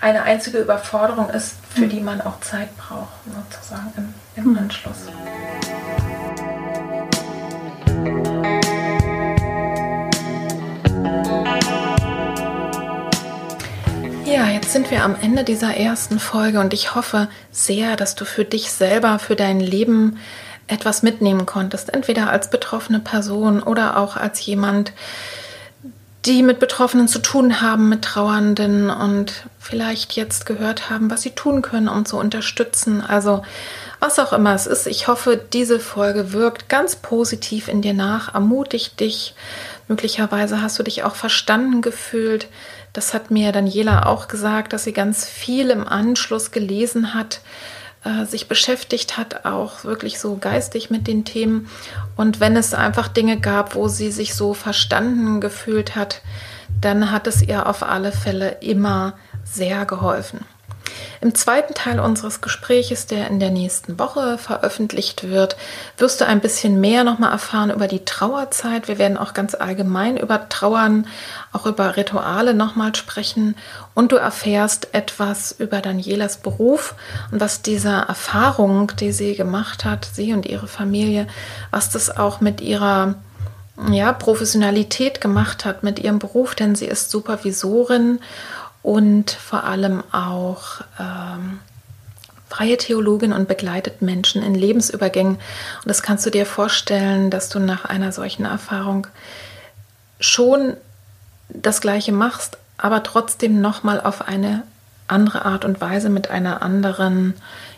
eine einzige Überforderung ist, für hm. die man auch Zeit braucht, sozusagen im, im hm. Anschluss. Ja, jetzt sind wir am Ende dieser ersten Folge und ich hoffe sehr, dass du für dich selber, für dein Leben etwas mitnehmen konntest, entweder als betroffene Person oder auch als jemand, die mit Betroffenen zu tun haben, mit Trauernden und vielleicht jetzt gehört haben, was sie tun können, um zu unterstützen. Also was auch immer es ist, ich hoffe, diese Folge wirkt ganz positiv in dir nach, ermutigt dich. Möglicherweise hast du dich auch verstanden gefühlt. Das hat mir Daniela auch gesagt, dass sie ganz viel im Anschluss gelesen hat äh, sich beschäftigt hat, auch wirklich so geistig mit den Themen. Und wenn es einfach Dinge gab, wo sie sich so verstanden gefühlt hat, dann hat es ihr auf alle Fälle immer sehr geholfen. Im zweiten Teil unseres Gespräches, der in der nächsten Woche veröffentlicht wird, wirst du ein bisschen mehr nochmal erfahren über die Trauerzeit. Wir werden auch ganz allgemein über Trauern, auch über Rituale nochmal sprechen und du erfährst etwas über Danielas Beruf und was diese Erfahrung, die sie gemacht hat, sie und ihre Familie, was das auch mit ihrer ja, Professionalität gemacht hat, mit ihrem Beruf, denn sie ist Supervisorin und vor allem auch ähm, freie Theologin und begleitet Menschen in Lebensübergängen. Und das kannst du dir vorstellen, dass du nach einer solchen Erfahrung schon das Gleiche machst, aber trotzdem nochmal auf eine andere Art und Weise mit einer anderen,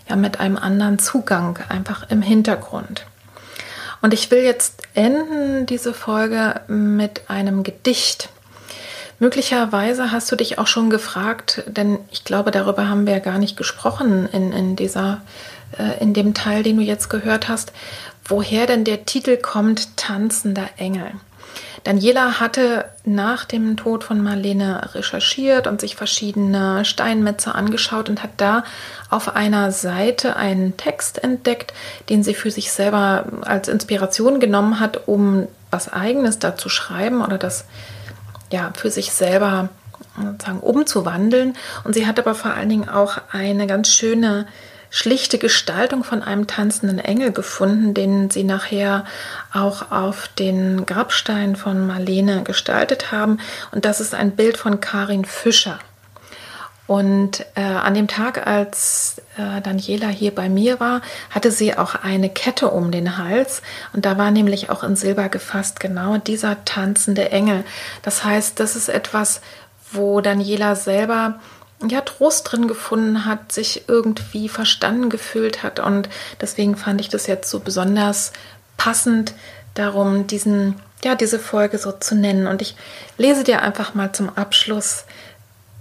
ja, mit einem anderen Zugang einfach im Hintergrund. Und ich will jetzt enden diese Folge mit einem Gedicht. Möglicherweise hast du dich auch schon gefragt, denn ich glaube, darüber haben wir ja gar nicht gesprochen in, in, dieser, äh, in dem Teil, den du jetzt gehört hast, woher denn der Titel kommt, Tanzender Engel. Daniela hatte nach dem Tod von Marlene recherchiert und sich verschiedene Steinmetze angeschaut und hat da auf einer Seite einen Text entdeckt, den sie für sich selber als Inspiration genommen hat, um was eigenes da zu schreiben oder das ja, für sich selber sozusagen umzuwandeln. Und sie hat aber vor allen Dingen auch eine ganz schöne, schlichte Gestaltung von einem tanzenden Engel gefunden, den sie nachher auch auf den Grabstein von Marlene gestaltet haben. Und das ist ein Bild von Karin Fischer. Und äh, an dem Tag, als äh, Daniela hier bei mir war, hatte sie auch eine Kette um den Hals. Und da war nämlich auch in Silber gefasst genau dieser tanzende Engel. Das heißt, das ist etwas, wo Daniela selber ja Trost drin gefunden hat, sich irgendwie verstanden gefühlt hat. Und deswegen fand ich das jetzt so besonders passend, darum diesen, ja, diese Folge so zu nennen. Und ich lese dir einfach mal zum Abschluss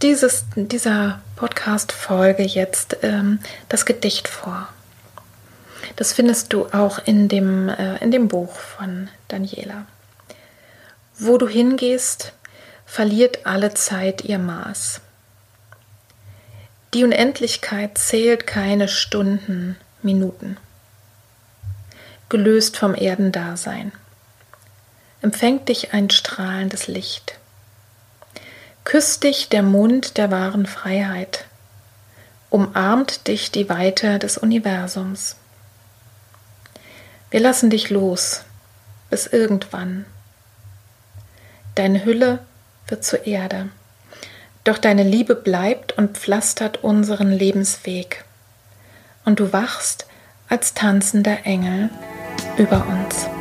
dieses, dieser Podcast-Folge jetzt ähm, das Gedicht vor. Das findest du auch in dem, äh, in dem Buch von Daniela. Wo du hingehst, verliert alle Zeit ihr Maß. Die Unendlichkeit zählt keine Stunden, Minuten. Gelöst vom Erdendasein empfängt dich ein strahlendes Licht küsst dich der Mund der wahren Freiheit, umarmt dich die Weite des Universums. Wir lassen dich los, bis irgendwann. Deine Hülle wird zur Erde, doch deine Liebe bleibt und pflastert unseren Lebensweg. Und du wachst als tanzender Engel über uns.